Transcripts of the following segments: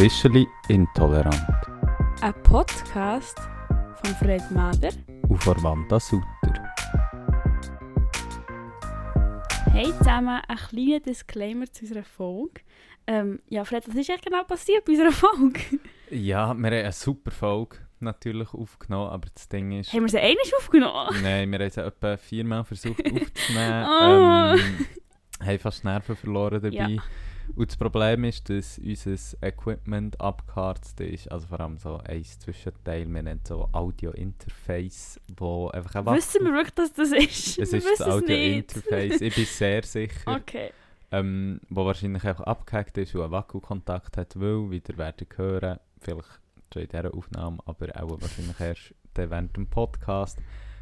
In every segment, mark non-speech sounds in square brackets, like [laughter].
Officially Intolerant Ein Podcast von Fred Mader. und von Wanda Sutter. Hey zusammen, ein kleiner Disclaimer zu unserer Folge. Ähm, ja, Fred, was ist eigentlich genau passiert bei unserer Folge? [laughs] Ja, wir haben eine super Folge natürlich aufgenommen, aber das Ding ist... Haben wir sie einmal aufgenommen? Nein, wir haben sie etwa viermal versucht aufzunehmen. [laughs] Oh. ähm, haben fast Nerven verloren dabei. Ja. Und das Problem ist, dass unser Equipment abgeharzt ist. Also vor allem so ein Zwischenteil, wir nennen so Audio-Interface, wo einfach ein Wissen wir wirklich, dass das ist? Es ist das. Audio-Interface, ich bin sehr [laughs] sicher. Okay. ähm, wo wahrscheinlich einfach abgehackt ist und einen Wackelkontakt hat, weil, wie ihr werdet hören, vielleicht schon in dieser Aufnahme, aber auch wahrscheinlich erst während dem Podcast,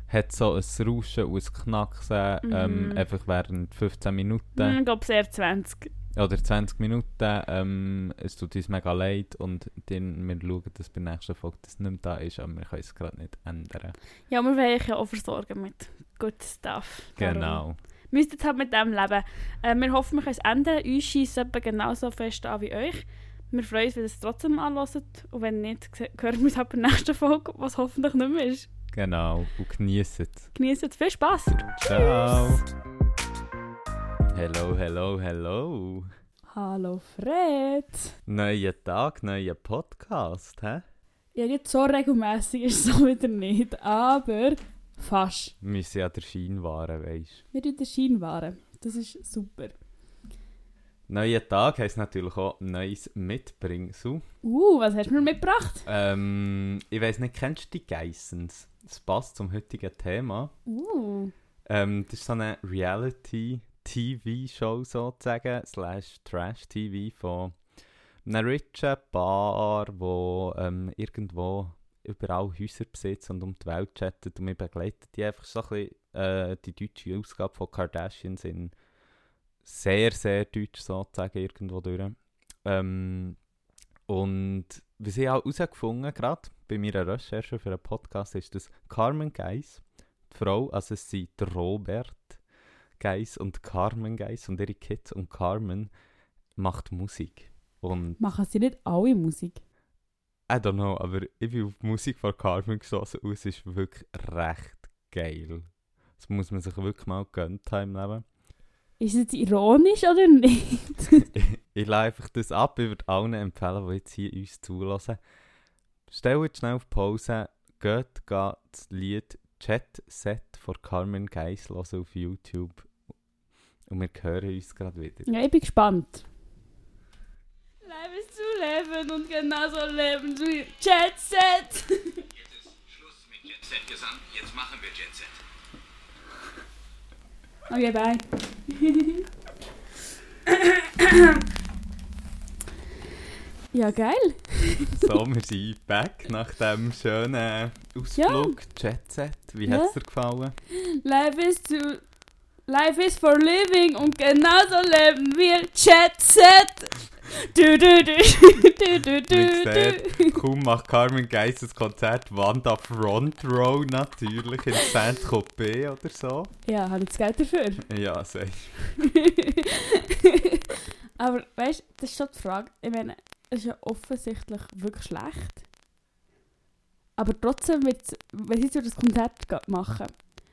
hat so ein Rauschen und ein Knacksen, ähm, Mhm. einfach während 15 Minuten Hm, Ich glaube, es eher 20. oder 20 Minuten. Ähm, es tut uns mega leid und dann, wir schauen, dass bei der nächsten Folge das nicht mehr da ist, aber wir können es gerade nicht ändern. Ja, wir wollen euch ja auch versorgen mit good stuff. Darum Genau. Müsst jetzt halt mit dem leben. Äh, wir hoffen, wir können es ändern. Uns schießt etwa genauso fest an wie euch. Wir freuen uns, wenn ihr es trotzdem anhört. Und wenn nicht, hören wir uns halt bei der nächsten Folge, was hoffentlich nicht mehr ist. Genau. Und genießt es. Genießt es. Viel Spass! Ciao. Hello, hello, hello. Hallo Fred! Neuer Tag, neuer Podcast, hä? Ja, jetzt so regelmäßig ist es so wieder nicht, aber fast. Wir müssen ja der Schein wahren, weisst Wir tun den Schein wahren. Das ist super. Neuer Tag heisst natürlich auch neues Mitbringsel. Uh, was hast du mir mitgebracht? Ähm, ich weiss nicht, kennst du die Geissens? Das passt zum heutigen Thema. Uh. Ähm, das ist so eine Reality-TV-Show sozusagen, slash Trash-TV von einer richen Bar, wo ähm, irgendwo überall Häuser besitzt und um die Welt chattet und wir begleiten die einfach so ein bisschen, äh, die deutsche Ausgabe von Kardashians in sehr, sehr deutsch sozusagen irgendwo durch. Ähm, und was ich auch herausgefunden gerade bei meiner Recherche für einen Podcast ist, dass Carmen Geiss, die Frau, also es sind Robert Geiss und Carmen Geiss und ihre Kids und Carmen macht Musik. Und Machen sie nicht alle Musik? I don't know, aber ich bin auf die Musik von Carmen gestoßen und es ist wirklich recht geil. Das muss man sich wirklich mal gönnt haben im Leben. Ist es jetzt ironisch oder nicht? [laughs] ich lade einfach das ab. Ich würde allen empfehlen, die jetzt hier uns zulassen. Stellt schnell auf Pause, geht, geht das Lied Chat Set von Carmen Geiss hören auf YouTube. Und wir hören uns gerade wieder. ja, ich bin gespannt. Leben ist zu leben und genauso leben zu Jet Set. Jetzt ist Schluss mit Jet Set gesandt. Jetzt machen wir Jet Set. Okay, bye. ja, geil. So, wir sind back nach dem schönen Ausflug. Chat Set. Wie Ja. hat es dir gefallen? Life is to Life is for living und genauso leben wir Jet Set. Du du du du du du du. kaum macht Carmen Geiss das Konzert Wanda Front Row natürlich in Saint-Tropez oder so. Ja, habe ich das Geld dafür. Ja, sehr. [laughs] Aber weißt du, das ist schon die Frage. Ich meine, es ist ja offensichtlich wirklich schlecht. Aber trotzdem, wenn sie jetzt das Konzert machen,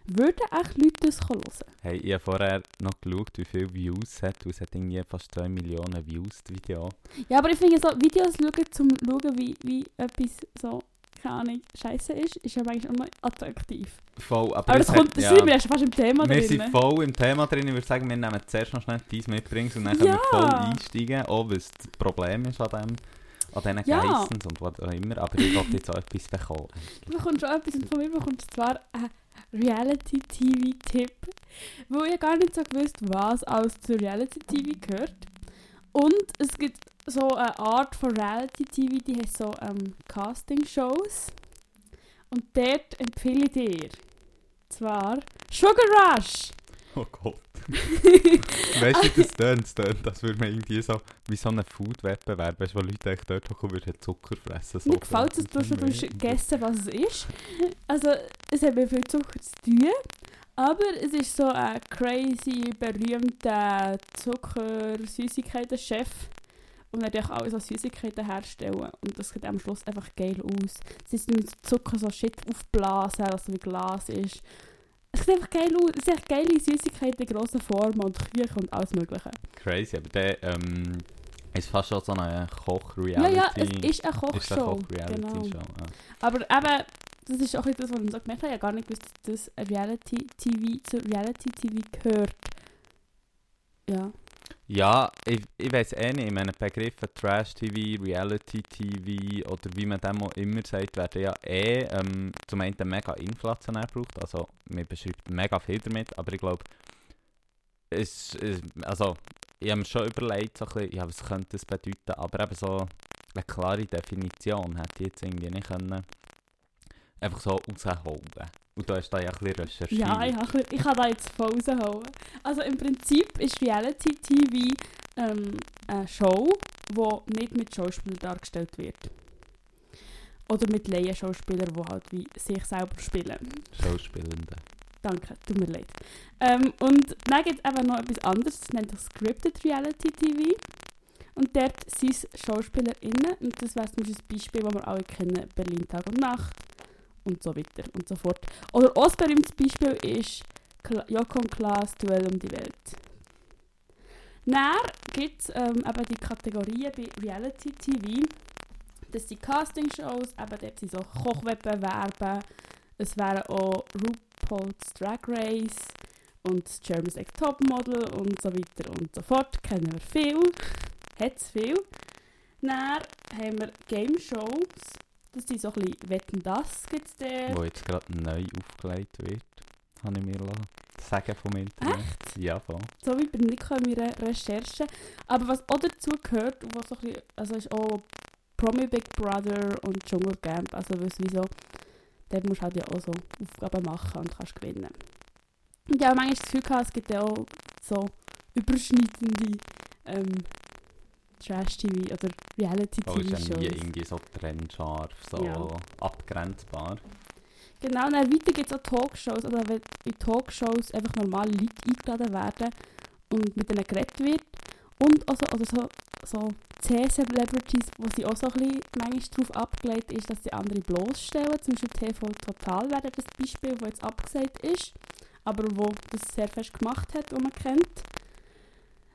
würden echt Leute das hören? Hey, ich habe vorher noch geschaut, wie viele Views es hat. Es hat irgendwie fast 2 Millionen Views, das Video. Ja, aber ich finde so Videos schauen, zum schauen, wie, wie etwas so, keine Ahnung, scheiße ist, ist ja eigentlich auch noch attraktiv. Voll, aber, Aber das es kommt, das ja, sind wir ja schon fast im Thema wir drin. sind voll im Thema drin. Ich würde sagen, wir nehmen zuerst noch schnell dies mitbringen und dann können Ja. wir voll einsteigen. Auch was das Problem ist an dem. An diesen Ja. Geissens und was auch immer. Aber ich wollte jetzt auch etwas bekommen. Du bekommst schon etwas und von mir bekommst du zwar einen Reality-TV-Tipp, wo ich gar nicht so gewusst, was alles zu Reality-TV gehört. Und es gibt so eine Art von Reality-TV, die heißt so ähm, Casting-Shows. Und dort empfehle ich dir zwar Sugar Rush. [laughs] Oh Gott. [laughs] weißt du, wie das tönt? Das tönt, als würde man irgendwie so wie so einen Food-Wettbewerb, weißt du, wo Leute echt dort hocken würden Zucker fressen. So Mir gefällt es, dass du schon gegessen was es ist. Also, es hat mit viel Zucker zu tun. Aber es ist so ein crazy, berühmter Zucker-Süßigkeiten-Chef. und natürlich auch so Süßigkeiten herstellen und das sieht am Schluss einfach geil aus. Sie müssen mit Zucker so Shit aufblasen, was so wie Glas ist. Es sieht einfach geil aus. Es sind echt geile Süßigkeiten in grossen Formen und Küchen und alles mögliche. Crazy, aber der ähm, ist fast schon so eine Ja, Koch-Reality. ja, es ist eine Ist eine Kochshow. Koch-Reality genau. Show. Ah. Aber eben, das ist auch etwas, was ich so gemerkt habe. Ich habe gar nicht gewusst, dass das Reality-TV zu Reality-TV gehört. Ja. Ja, ich, ich weiß eh nicht, ich meine Begriffe Trash-TV, Reality-TV oder wie man dem immer sagt, werden ja eh ähm, zum einen mega inflationär gebraucht, also man beschreibt mega viel damit, aber ich glaube, es, es, also ich habe mir schon überlegt, so bisschen, ja, was könnte das bedeuten, aber eben so eine klare Definition hätte ich jetzt irgendwie nicht können einfach so rausholen. Und du hast da ja ein bisschen recherchiert. Ja, ich, habe, ich kann da jetzt voll rausholen. Also im Prinzip ist Reality TV ähm, eine Show, die nicht mit Schauspielern dargestellt wird. Oder mit Laienschauspielern, die halt wie sich selber spielen. Schauspielende. Danke, tut mir leid. Ähm, und dann gibt es eben noch etwas anderes, das nennt sich Scripted Reality TV. Und dort sind es SchauspielerInnen, und das wäre zum Beispiel das Beispiel, das wir alle kennen, Berlin Tag und Nacht und so weiter und so fort. Oder auch ein berühmtes Beispiel ist Kla Joko und Klaas Duell um die Welt. Dann gibt es ähm, eben die Kategorien bei Reality TV. Das sind Castingshows, eben dort sind so Kochwettbewerbe, es wären auch RuPaul's Drag Race und Germany's Next Topmodel und so weiter und so fort. Kennen wir viel. Hat es viel. Dann haben wir Game Shows. Das sind so ein bisschen Wetten, das gibt es dort. Wo jetzt gerade neu aufgelegt wird, habe ich mir sagen vom Internet. Echt? Ja, voll. So ich nicht gekommen in meiner Recherche. Aber was auch dazu gehört, was so ein bisschen, also ist auch Promi Big Brother und Dschungelcamp. Also was wie so, dort musst du halt ja auch so Aufgaben machen und kannst gewinnen. Und ja, manchmal das Gefühl gehabt, es gibt ja auch so überschneidende ähm, Trash-TV oder Oh, ist ja nie Reality-TV-Shows. irgendwie so trennscharf, so Ja. abgrenzbar. Genau, und dann weiter gibt es auch Talkshows, also wenn in Talkshows einfach normale Leute eingeladen werden und mit denen geredet wird. Und also, also so, so C-Celebrities, wo sie auch so ein bisschen manchmal darauf abgelegt ist, dass sie andere bloßstellen. Zum Beispiel TV Total wäre das Beispiel, das jetzt abgesagt ist, aber wo das sehr fest gemacht hat, wo man kennt.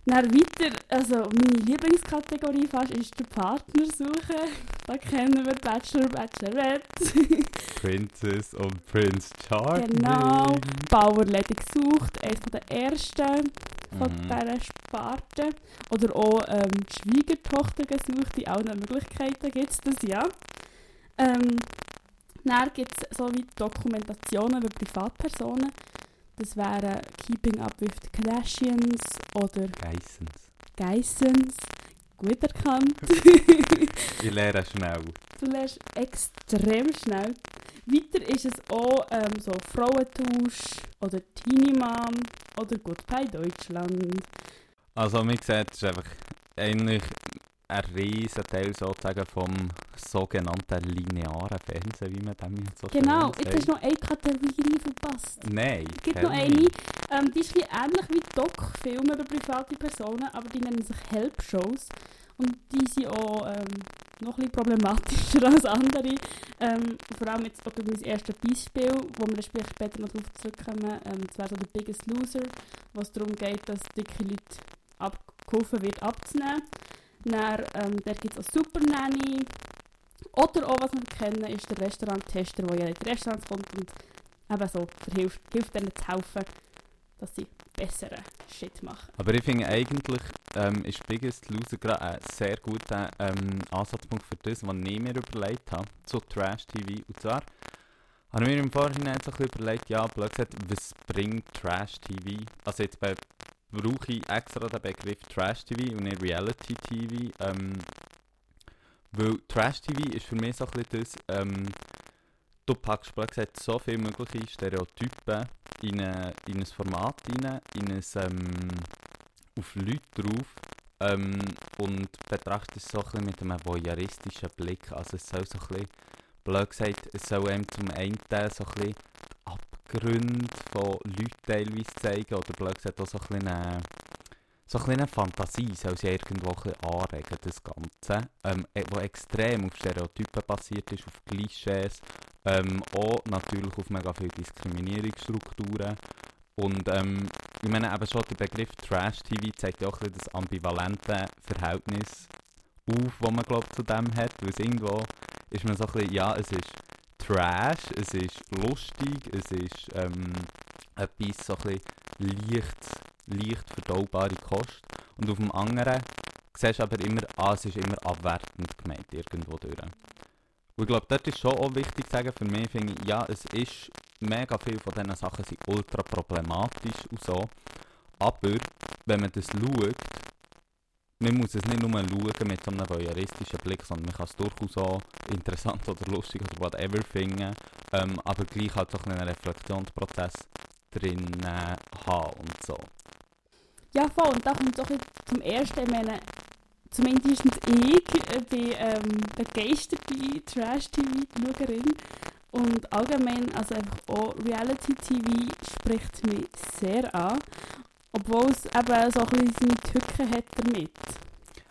Dann weiter, also meine Lieblingskategorie fast ist der Partnersuche. Da kennen wir Bachelor, Bachelorette. [laughs] Princess und Prince Charming. Genau. Bauerledig gesucht, eines der ersten von Mhm. dieser Sparte. Oder auch ähm, die Schwiegertochter gesucht, in allen Möglichkeiten gibt es das, ja. Ähm, dann gibt es so wie Dokumentationen über Privatpersonen. Das wären Keeping Up with the Kardashians oder Geissens. Geissens. Gut erkannt. [laughs] [laughs] Ich lerne schnell. Du lernst extrem schnell. Weiter ist es auch ähm, so Frauentausch oder Teenie Mom oder Goodbye Deutschland. Also, wie gesagt, es ist einfach eigentlich ein riesen Teil sozusagen vom sogenannten linearen Fernsehen, wie man dem jetzt so Genau, jetzt hast du noch eine Kategorie verpasst. Nein, Es gibt noch eine, ähm, die ist ähnlich wie Doc-Filme über private Personen, aber die nennen sich Help-Shows. Und die sind auch ähm, noch ein bisschen problematischer [laughs] als andere. Ähm, vor allem jetzt auch mein erstes Beispiel, wo wir dann später noch darauf zurückkommen, ähm, das wäre so der Biggest Loser, wo es darum geht, dass dicke Leute abgeholfen wird abzunehmen. Dann, ähm, gibt es auch Super Nanny. Oder auch, was wir kennen, ist der Restauranttester, der ja in die Restaurants kommt und eben so hilft, hilft denen zu helfen, dass sie besseren Shit machen. Aber ich finde eigentlich ähm, ist Biggest Loser gerade ein sehr guter ähm, Ansatzpunkt für das, was ich mir überlegt habe, zu Trash-TV. Und zwar habe ich mir im Vorhinein so ein bisschen überlegt, ja, gesagt, was bringt Trash-TV? Also jetzt bei, brauche ich extra den Begriff Trash-TV und nicht Reality-TV, ähm, weil Trash-TV ist für mich so ein bisschen das, ähm, du packst gesagt so viele mögliche Stereotypen in, eine, in ein Format rein, in ein, ähm, auf Leute drauf ähm, und betrachtest es so ein bisschen mit einem voyeuristischen Blick. Also es soll so ein bisschen, blöd gesagt, es soll einem zum einen so ein bisschen Abgründe von Leuten teilweise zeigen oder blöd gesagt auch so ein bisschen eine, so ein bisschen Fantasie soll sie irgendwo ein anregen, das Ganze, ähm, e- wo extrem auf Stereotypen basiert ist, auf Klischees, ähm, auch natürlich auf mega viele Diskriminierungsstrukturen. Und ähm, ich meine eben schon, der Begriff Trash-TV zeigt ja auch ein das ambivalente Verhältnis auf, das man glaub, zu dem hat, weil irgendwo ist man so ein bisschen, ja, es ist Trash, es ist lustig, es ist ähm, etwas so ein bisschen leicht, leicht verdaubare Kost. Und auf dem anderen siehst du aber immer, ah, es ist immer abwertend gemeint, irgendwo durch. Und ich glaube, dort ist schon auch wichtig zu sagen, für mich finde ich, ja, es ist, mega viele von diesen Sachen sind ultra problematisch und so. Aber, wenn man das schaut, man muss es nicht nur schauen mit so einem voyeuristischen Blick, sondern man kann es durchaus auch interessant oder lustig oder whatever finden, ähm, aber gleich halt so einen Reflexionsprozess drin äh, haben und so. Ja, voll. Und da kommt es auch zum ersten, ich meine, zumindest ich äh, bin ähm, begeisterte Trash-TV-Schauerin. Und allgemein, also einfach auch Reality-TV spricht mich sehr an. Obwohl es eben so ein bisschen seine Tücken hat damit.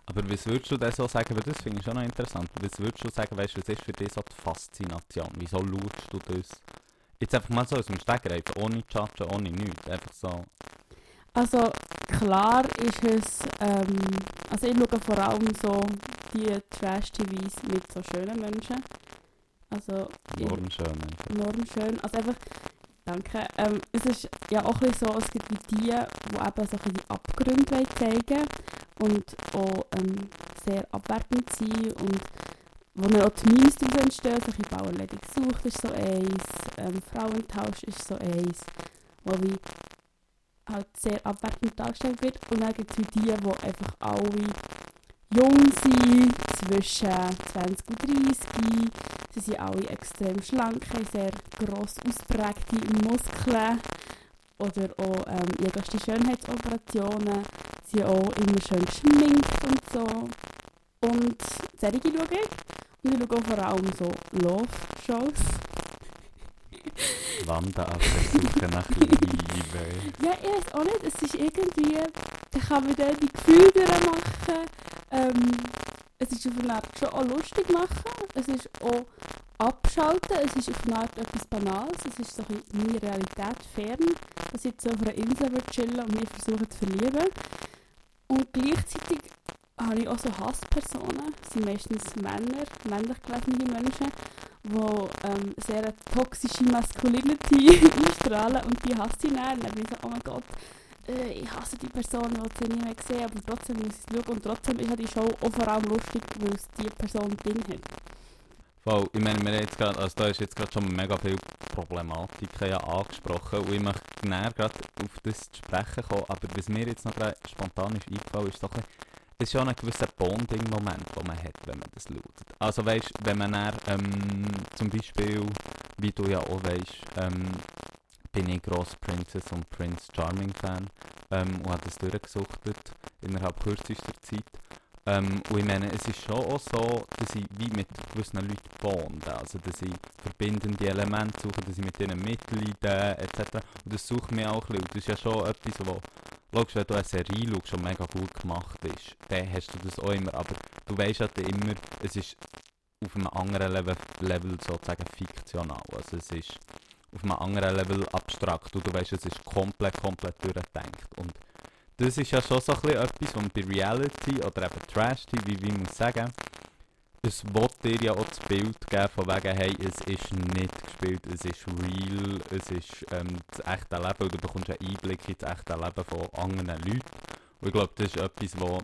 Aber was würdest du denn so sagen, weil das finde ich schon noch interessant, was würdest du sagen, weißt du, was ist für dich so die Faszination? Wieso schaust du das? Jetzt einfach mal so aus dem Stegreif, ohne Judgen, ohne nichts, einfach so. Also klar ist es, ähm, also ich schaue vor allem so die Trash-TVs mit so schönen Menschen. Also ich- Enorm schön. einfach. enorm schön. Also einfach, danke. Ähm, es ist ja auch ein so, es gibt die, die eben so ein die Abgründe zeigen und auch ähm, sehr abwertend sind und wo dann auch die Memes daraus entstehen, solche Bauerledig gesucht ist so eins, ähm, Frauentausch ist so eins, wo wie halt sehr abwertend dargestellt wird und dann gibt es die, die einfach alle jung sind, zwischen 20 und 30, Sie sind alle extrem schlank, haben sehr gross ausprägte Muskeln oder auch ähm, irgendwelche Schönheitsoperationen. Sie sind auch immer schön geschminkt und so. Und solche schaue ich. Und ich schaue vor allem so Love-Shows. Wanda auf der Suche nach Liebe. Ja, ich weiß auch nicht, es ist irgendwie, da kann man dann die Gefühle machen. Ähm, es ist auf eine Art schon auch lustig machen, es ist auch abschalten, es ist auf eine Art etwas Banales, es ist so ein meine Realität fern, dass ich jetzt auf einer Insel chillen und mich versuche zu verlieben. Und gleichzeitig habe ich auch so Hasspersonen, das sind meistens Männer, männlich gelesene Menschen, die ähm, sehr toxische Masculinity [laughs] ausstrahlen und die hasse ich dann. Dann bin ich so, oh mein Gott, äh, ich hasse die Person, will sie nie mehr sehen, aber trotzdem muss ich es schauen und trotzdem ist die Show auch vor allem lustig, weil es die Person drin hat. Voll, ich meine, wir jetzt grad, also da ist jetzt gerade schon mega viele Problematiken ja angesprochen und ich möchte näher gerade auf das zu sprechen kommen, aber was mir jetzt noch spontan ist eingefallen, ist doch ein es ist schon ein gewisser Bonding-Moment, den man hat, wenn man das schaut. Also weißt, wenn man dann, ähm, zum Beispiel, wie du ja auch weißt, ähm, bin ich gross Princess und Prince Charming Fan ähm, und habe das durchgesuchtet innerhalb kürzester Zeit. Ähm, und ich meine, es ist schon auch so, dass ich wie mit gewissen Leuten bonde, also dass ich verbindende Elemente suche, dass ich mit ihnen mitleide etc. Und das sucht mir auch ein bisschen. Und das ist ja schon etwas, wo, logisch, wenn du eine Serie schaust und mega gut gemacht ist, dann hast du das auch immer, aber du weißt halt immer, es ist auf einem anderen Level, Level sozusagen fiktional, also es ist auf einem anderen Level abstrakt und du weißt, es ist komplett, komplett durchgedacht. Und das ist ja schon so ein bisschen etwas, was bei Reality oder eben Trash-TV, wie muss sagen, es will dir ja auch das Bild geben von wegen, hey, es ist nicht gespielt, es ist real, es ist ähm, das echte Leben und du bekommst einen Einblick in das echte Leben von anderen Leuten. Und ich glaube, das ist etwas, wo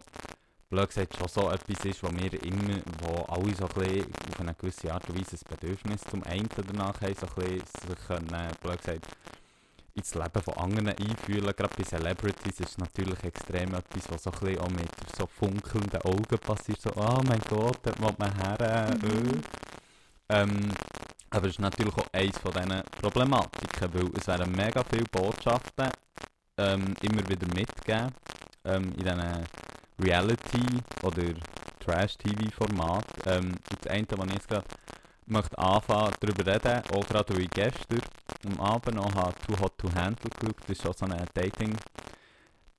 blöd gesagt schon so etwas ist, wo wir immer, wo alle so ein auf eine gewisse Art und Weise ein Bedürfnis zum einen danach haben, so ein bisschen sich können, blöd gesagt, ins Leben von anderen einfühlen. Gerade bei Celebrities ist natürlich extrem etwas, was so ein bisschen auch mit so funkelnden Augen passiert. So, oh mein Gott, dort will man her. Mhm. Äh. Ähm, aber es ist natürlich auch eines von diesen Problematiken, weil es werden mega viele Botschaften ähm, immer wieder mitgegeben ähm, in diesen Reality- oder Trash-TV-Format. Ähm, das eine, was ich jetzt gerade möchte anfangen darüber reden, auch gerade ich gestern am Abend noch habe Too Hot to Handle geschaut. Das ist auch so eine Dating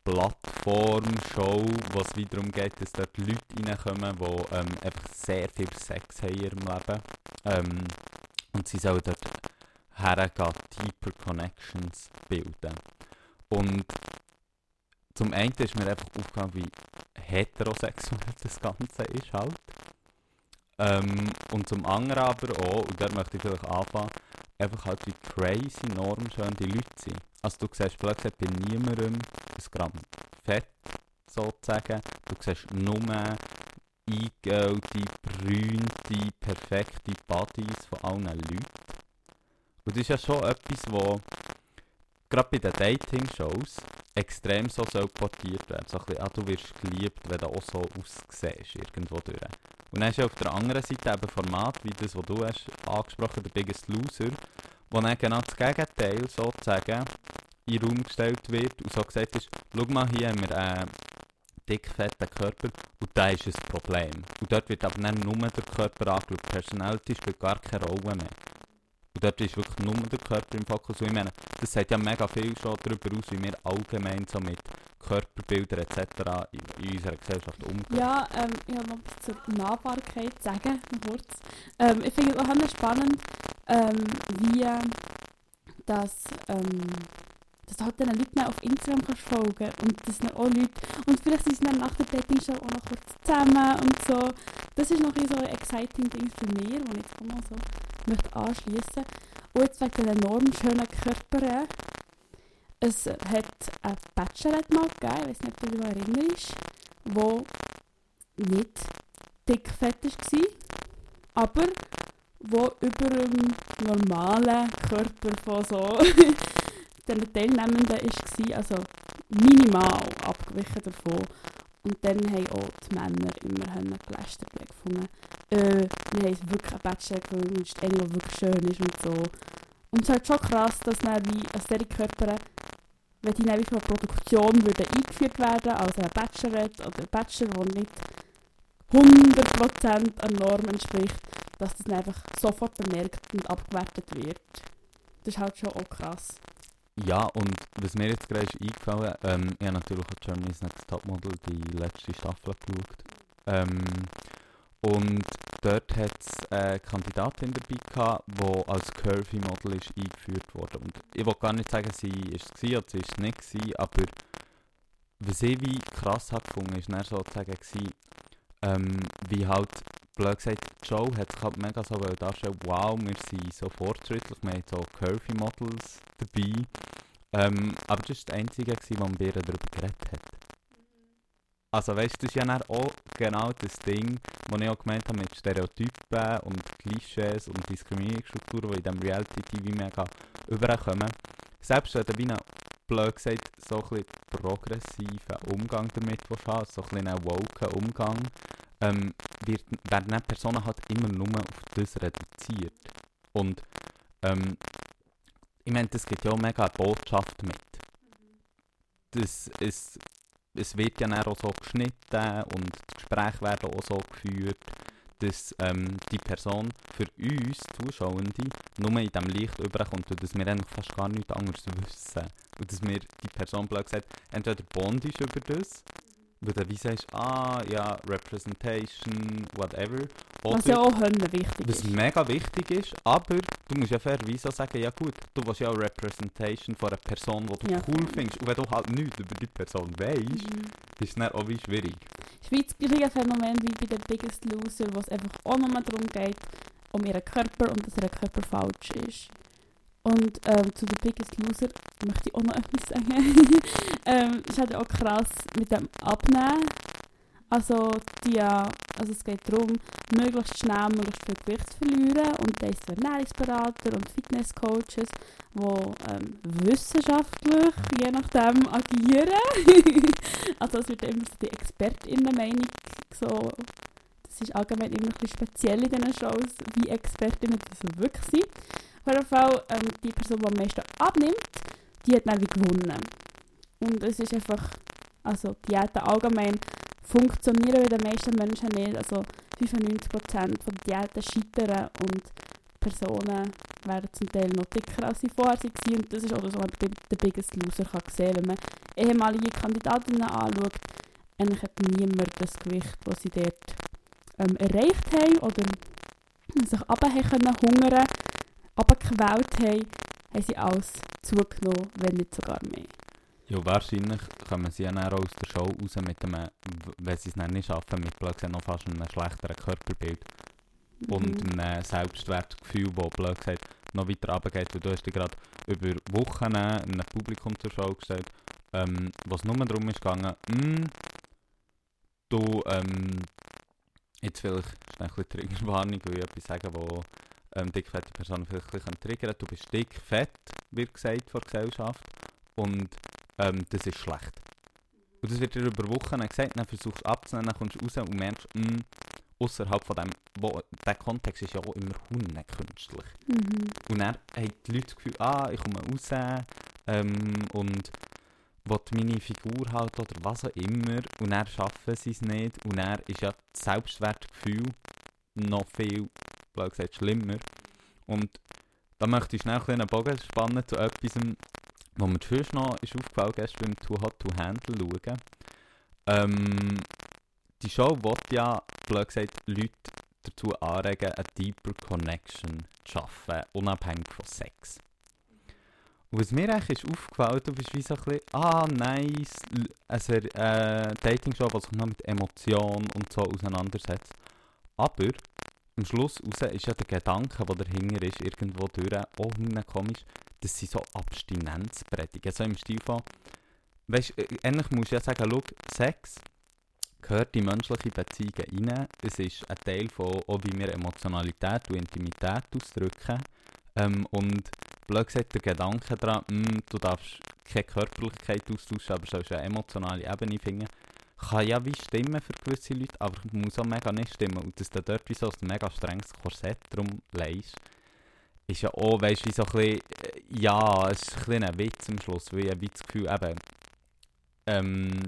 Plattform-Show, wo es wiederum geht, dass dort Leute reinkommen, die ähm, einfach sehr viel Sex haben in ihrem Leben. Ähm, und sie sollen dort hergehen, deeper Connections bilden. Und zum einen ist mir einfach aufgegangen, wie heterosexuell [laughs] das Ganze ist halt. Ähm, und zum anderen aber auch, und da möchte ich vielleicht anfangen, einfach halt wie crazy normschön die Leute sind. Also du siehst plötzlich bei niemandem ein Gramm Fett, sozusagen. Du siehst nur eingeölte, brünte, perfekte Bodies von allen Leuten. Und das ist ja schon etwas, wo gerade bei den Dating-Shows extrem so portiert werden. So ein bisschen, ah, du wirst geliebt, wenn du auch so aussiehst, irgendwo durch. Und dann hast du auf der anderen Seite eben Format, wie das, was du hast angesprochen, der Biggest Loser, wo dann genau das Gegenteil sozusagen in den Raum gestellt wird und so gesagt ist, schau mal, hier haben wir einen dickfetten Körper und da ist ein Problem. Und dort wird aber nicht nur der Körper angeschaut, Personality spielt gar keine Rolle mehr. Und dort ist wirklich nur der Körper im Fokus. Und ich meine, das sagt ja mega viel schon darüber aus, wie wir allgemein so mit Körperbildern etc. in, unserer Gesellschaft umgehen. Ja, ähm, ich habe noch etwas zur Nahbarkeit zu sagen, kurz. Ähm, ich finde es auch spannend, ähm, wie das, ähm, dass du halt den Leuten auf Instagram kannst folgen und das sind auch Leute, und vielleicht sind sie dann nach der Dating-Show auch noch kurz zusammen und so. Das ist noch ein so ein exciting Ding für mich, wo ich jetzt auch mal so möchte anschließen. Und jetzt wegen den enorm schönen Körpern. Es hat eine Bachelorette mal gegeben, ich weiß nicht, ob du dich erinnerst, die nicht dickfett war, aber wo über dem normalen Körper von so [laughs] den Teilnehmenden war, also minimal abgewichen davon. Und dann haben auch die Männer immer gelästert gefunden, äh, wir haben wirklich einen Bachelor gewünscht, einer, der wirklich schön ist und so. Und es ist halt schon krass, dass dann wie als diese Körper, wenn die dann von Produktion würden eingeführt werden, also ein Bachelorette oder ein Bachelor, der nicht 100% an Norm entspricht, dass das dann einfach sofort bemerkt und abgewertet wird. Das ist halt schon auch krass. Ja, und was mir jetzt gerade ist eingefallen, ähm, ich habe natürlich auch Germany's Next Topmodel die letzte Staffel geschaut. Ähm, und dort hat es eine Kandidatin dabei gehabt, die als Curvy Model ist eingeführt wurde. Und ich will gar nicht sagen, sie ist es oder sie ist es nicht gewesen, aber was ich wie krass habe gefunden, ist dann sozusagen gewesen, ähm, wie halt, blöd gesagt, Joe hat sich halt mega so darstellen, wow, wir sind so fortschrittlich, wir haben so Curvy Models dabei. Ähm, aber das war das Einzige, gewesen, was man darüber geredet hat. Also weißt du, das ist ja dann auch genau das Ding, was ich auch gemeint habe mit Stereotypen und Klischees und Diskriminierungsstrukturen, die in diesem Reality-TV mega überkommen. Selbst wenn du wie ein, blöd gesagt, so ein bisschen progressiven Umgang damit hast, so ein bisschen einen woken Umgang, ähm, wird, werden Personen halt immer nur auf das reduziert. Und ähm, ich meine, das gibt ja auch mega eine Botschaft mit. Das ist es wird ja auch so geschnitten und die Gespräche werden auch so geführt, dass ähm, die Person für uns Zuschauende nur in diesem Licht überkommt und dass wir eigentlich fast gar nichts anderes wissen. Und dass mir die Person blöd gesagt entweder Bond ist über das wo du wie sagst, ah, ja, Representation, whatever. Oder, was ja auch wichtig was ist. mega wichtig ist, aber du musst ja fairerweise auch sagen, ja gut, du willst ja auch Representation von einer Person, die du ja. cool findest. Und wenn du halt nichts über die Person weißt, mhm. ist es dann auch wie schwierig. Das ist das gleiche Phänomen wie bei den Biggest Loser, wo es einfach auch nochmal darum geht, um ihren Körper und dass ihr Körper falsch ist. Und ähm, zu The Biggest Loser möchte ich auch noch [laughs] etwas sagen. ähm, ist halt auch krass mit dem Abnehmen. Also, die, also es geht darum, möglichst schnell möglichst viel Gewicht zu verlieren. Und da ist Ernährungsberater und Fitnesscoaches, die ähm, wissenschaftlich, je nachdem, agieren. [laughs] also es wird immer so die ExpertInnen-Meinung so... Das ist allgemein immer ein bisschen speziell in diesen Shows, wie ExpertInnen das wirklich sind. Auf jeden Fall, ähm, die Person, die am meisten abnimmt, die hat dann wie gewonnen. Und es ist einfach, also Diäten allgemein funktionieren bei den meisten Menschen nicht. Also 95% von Diäten scheitern und die Personen werden zum Teil noch dicker als sie vorher waren. Und das ist auch so, man der Biggest Loser kann sehen kann. Wenn man ehemalige Kandidatinnen anschaut, eigentlich hat niemand das Gewicht, das sie dort ähm, erreicht haben oder sich runter hungern, runtergequält haben, haben sie alles zugenommen, wenn nicht sogar mehr. Ja, wahrscheinlich kommen sie ja dann auch aus der Show raus mit einem, wenn sie es dann nicht schaffen, mit blöd gesagt noch fast einem schlechteren Körperbild und Mhm. einem Selbstwertgefühl, das blöd gesagt noch weiter runtergeht. Weil du hast dich gerade über Wochen einem Publikum zur Show gestellt, ähm, was nur darum ist gegangen, «Mm, du, ähm, jetzt vielleicht ist ein bisschen Triggerwarnung, weil ich etwas sagen wo ähm, dickfette Personen vielleicht ein bisschen triggern Du bist dick, fett, wird gesagt von der Gesellschaft und ähm, das ist schlecht. Und das wird dir über Wochen gesagt, dann versuchst du abzunehmen, dann kommst du raus und merkst, mm, außerhalb von dem, wo, der Kontext ist ja auch immer künstlich. Mhm. Und dann haben die Leute das Gefühl, ah, ich komme raus ähm, und will meine Figur halt oder was auch immer. Und dann schaffen sie es nicht. Und dann ist ja das Selbstwertgefühl noch viel, blöd gesagt, schlimmer. Und da möchte ich schnell einen Bogen spannen zu etwas, was mir zuerst noch ist aufgefallen ist beim Too Hot to Handle schauen. Ähm, die Show will ja, blöd gesagt, Leute dazu anregen, eine deeper Connection zu schaffen, unabhängig von Sex. Und was mir eigentlich ist aufgefallen, du bist wie so ein bisschen, ah, nice, Ser- äh, Dating-Show, die sich noch mit Emotionen und so auseinandersetzt. Aber am Schluss raus ist ja der Gedanke, der dahinter ist, irgendwo durch, auch hm, komisch, dass sie so Abstinenz predigen. So im Stil von, weißt du, ähnlich musst du ja sagen, schau, Sex gehört in menschliche Beziehungen rein. Es ist ein Teil von, auch wie wir Emotionalität und Intimität ausdrücken. Ähm, und blöd gesagt, der Gedanke daran, mm, du darfst keine Körperlichkeit austauschen, aber sollst eine emotionale Ebene finden, kann ja wie stimmen für gewisse Leute, aber muss auch mega nicht stimmen. Und dass du dort wie so ein mega strenges Korsett drum leist, ist ja auch, weißt du, wie so ein bisschen, äh, ja, es ist ein bisschen ein Witz am Schluss, weil ich wie das Gefühl, eben, ähm,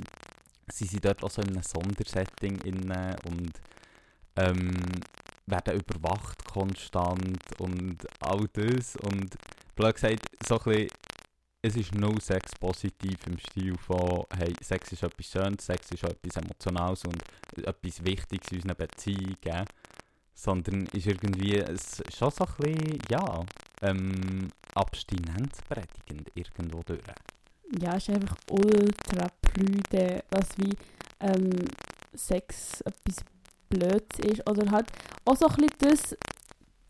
sie sind dort auch so in einem Sondersetting inne und ähm, werden überwacht konstant und all das und blöd gesagt, so ein bisschen, es ist no Sex positiv im Stil von, hey, Sex ist etwas Schönes, Sex ist etwas Emotionales und etwas Wichtiges in unseren Beziehungen, sondern ist irgendwie es schon so ein bisschen, ja, ähm, abstinenzpredigend irgendwo durch. Ja, es ist einfach ultra prüde, was wie ähm, Sex etwas Blöds ist. Oder halt auch so ein bisschen das,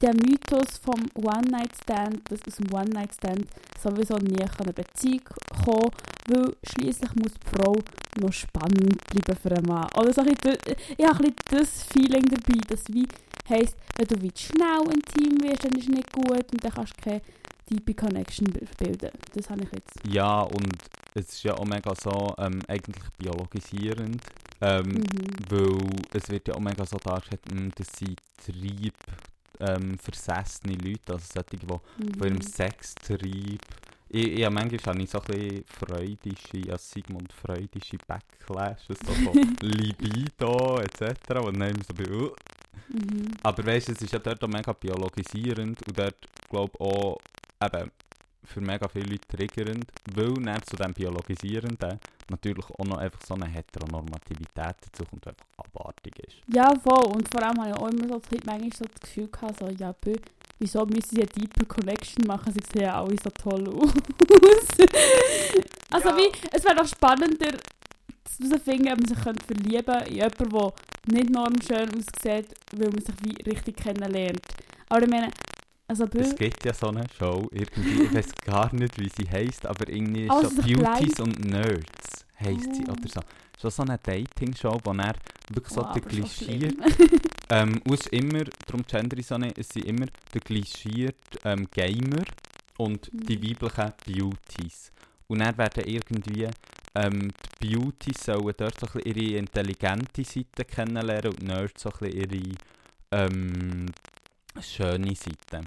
der Mythos vom One-Night-Stand, dass aus dem One-Night-Stand sowieso nie eine Beziehung kommen weil schließlich muss die Frau noch spannend bleiben für einen Mann. Oder so ein bisschen, das- ich habe ein bisschen das Feeling dabei, dass wie heisst, wenn du wie schnell intim wirst, dann ist es nicht gut und dann kannst du keine tiefe Connection bilden. Das habe ich jetzt. Ja, und es ist ja auch mega so ähm, eigentlich biologisierend, ähm, Mhm. weil es wird ja auch mega so dargestellt, dass sie Trieb ähm, versessene Leute, also solche, die von ihrem Mhm. Sextrieb ich, ich manchmal habe ich so ein bisschen freudische, ja Sigmund freudische Backlashes, so von [laughs] Libido etc., wo dann so bin, uh. Mhm. Aber weißt du, es ist ja dort auch mega biologisierend und dort, glaube ich, auch eben für mega viele Leute triggernd, weil dann zu dem Biologisierenden natürlich auch noch einfach so eine Heteronormativität dazu kommt, einfach abartig ist. Ja, voll. Und vor allem habe ich auch immer so, manchmal so das Gefühl gehabt, so, ja, bö, wieso müssen sie eine deeper Connection machen? Sie sehen ja alle so toll [laughs] aus. also Ja. wie, es wäre doch spannender herauszufinden, ob man sich könnte verlieben in jemanden, der nicht normschön aussieht, weil man sich wie richtig kennenlernt. Aber ich meine, also bö, Es gibt ja so eine Show, irgendwie, ich weiß gar nicht, wie sie heisst, aber irgendwie ist Oh, so sie Beauties blind. und Nerds heisst sie Oh. oder so. Schon so eine Dating-Show, wo er wirklich so aber schon deklischiert schlimm. [laughs] Ähm, und es ist immer, darum gender ich so nicht, es sind immer der glischierte ähm, Gamer und die Mhm. weiblichen Beauties. Und dann werden irgendwie ähm, die Beauties sollen dort so ein bisschen ihre intelligente Seite kennenlernen und die Nerds so ein bisschen ihre ähm, schöne Seite.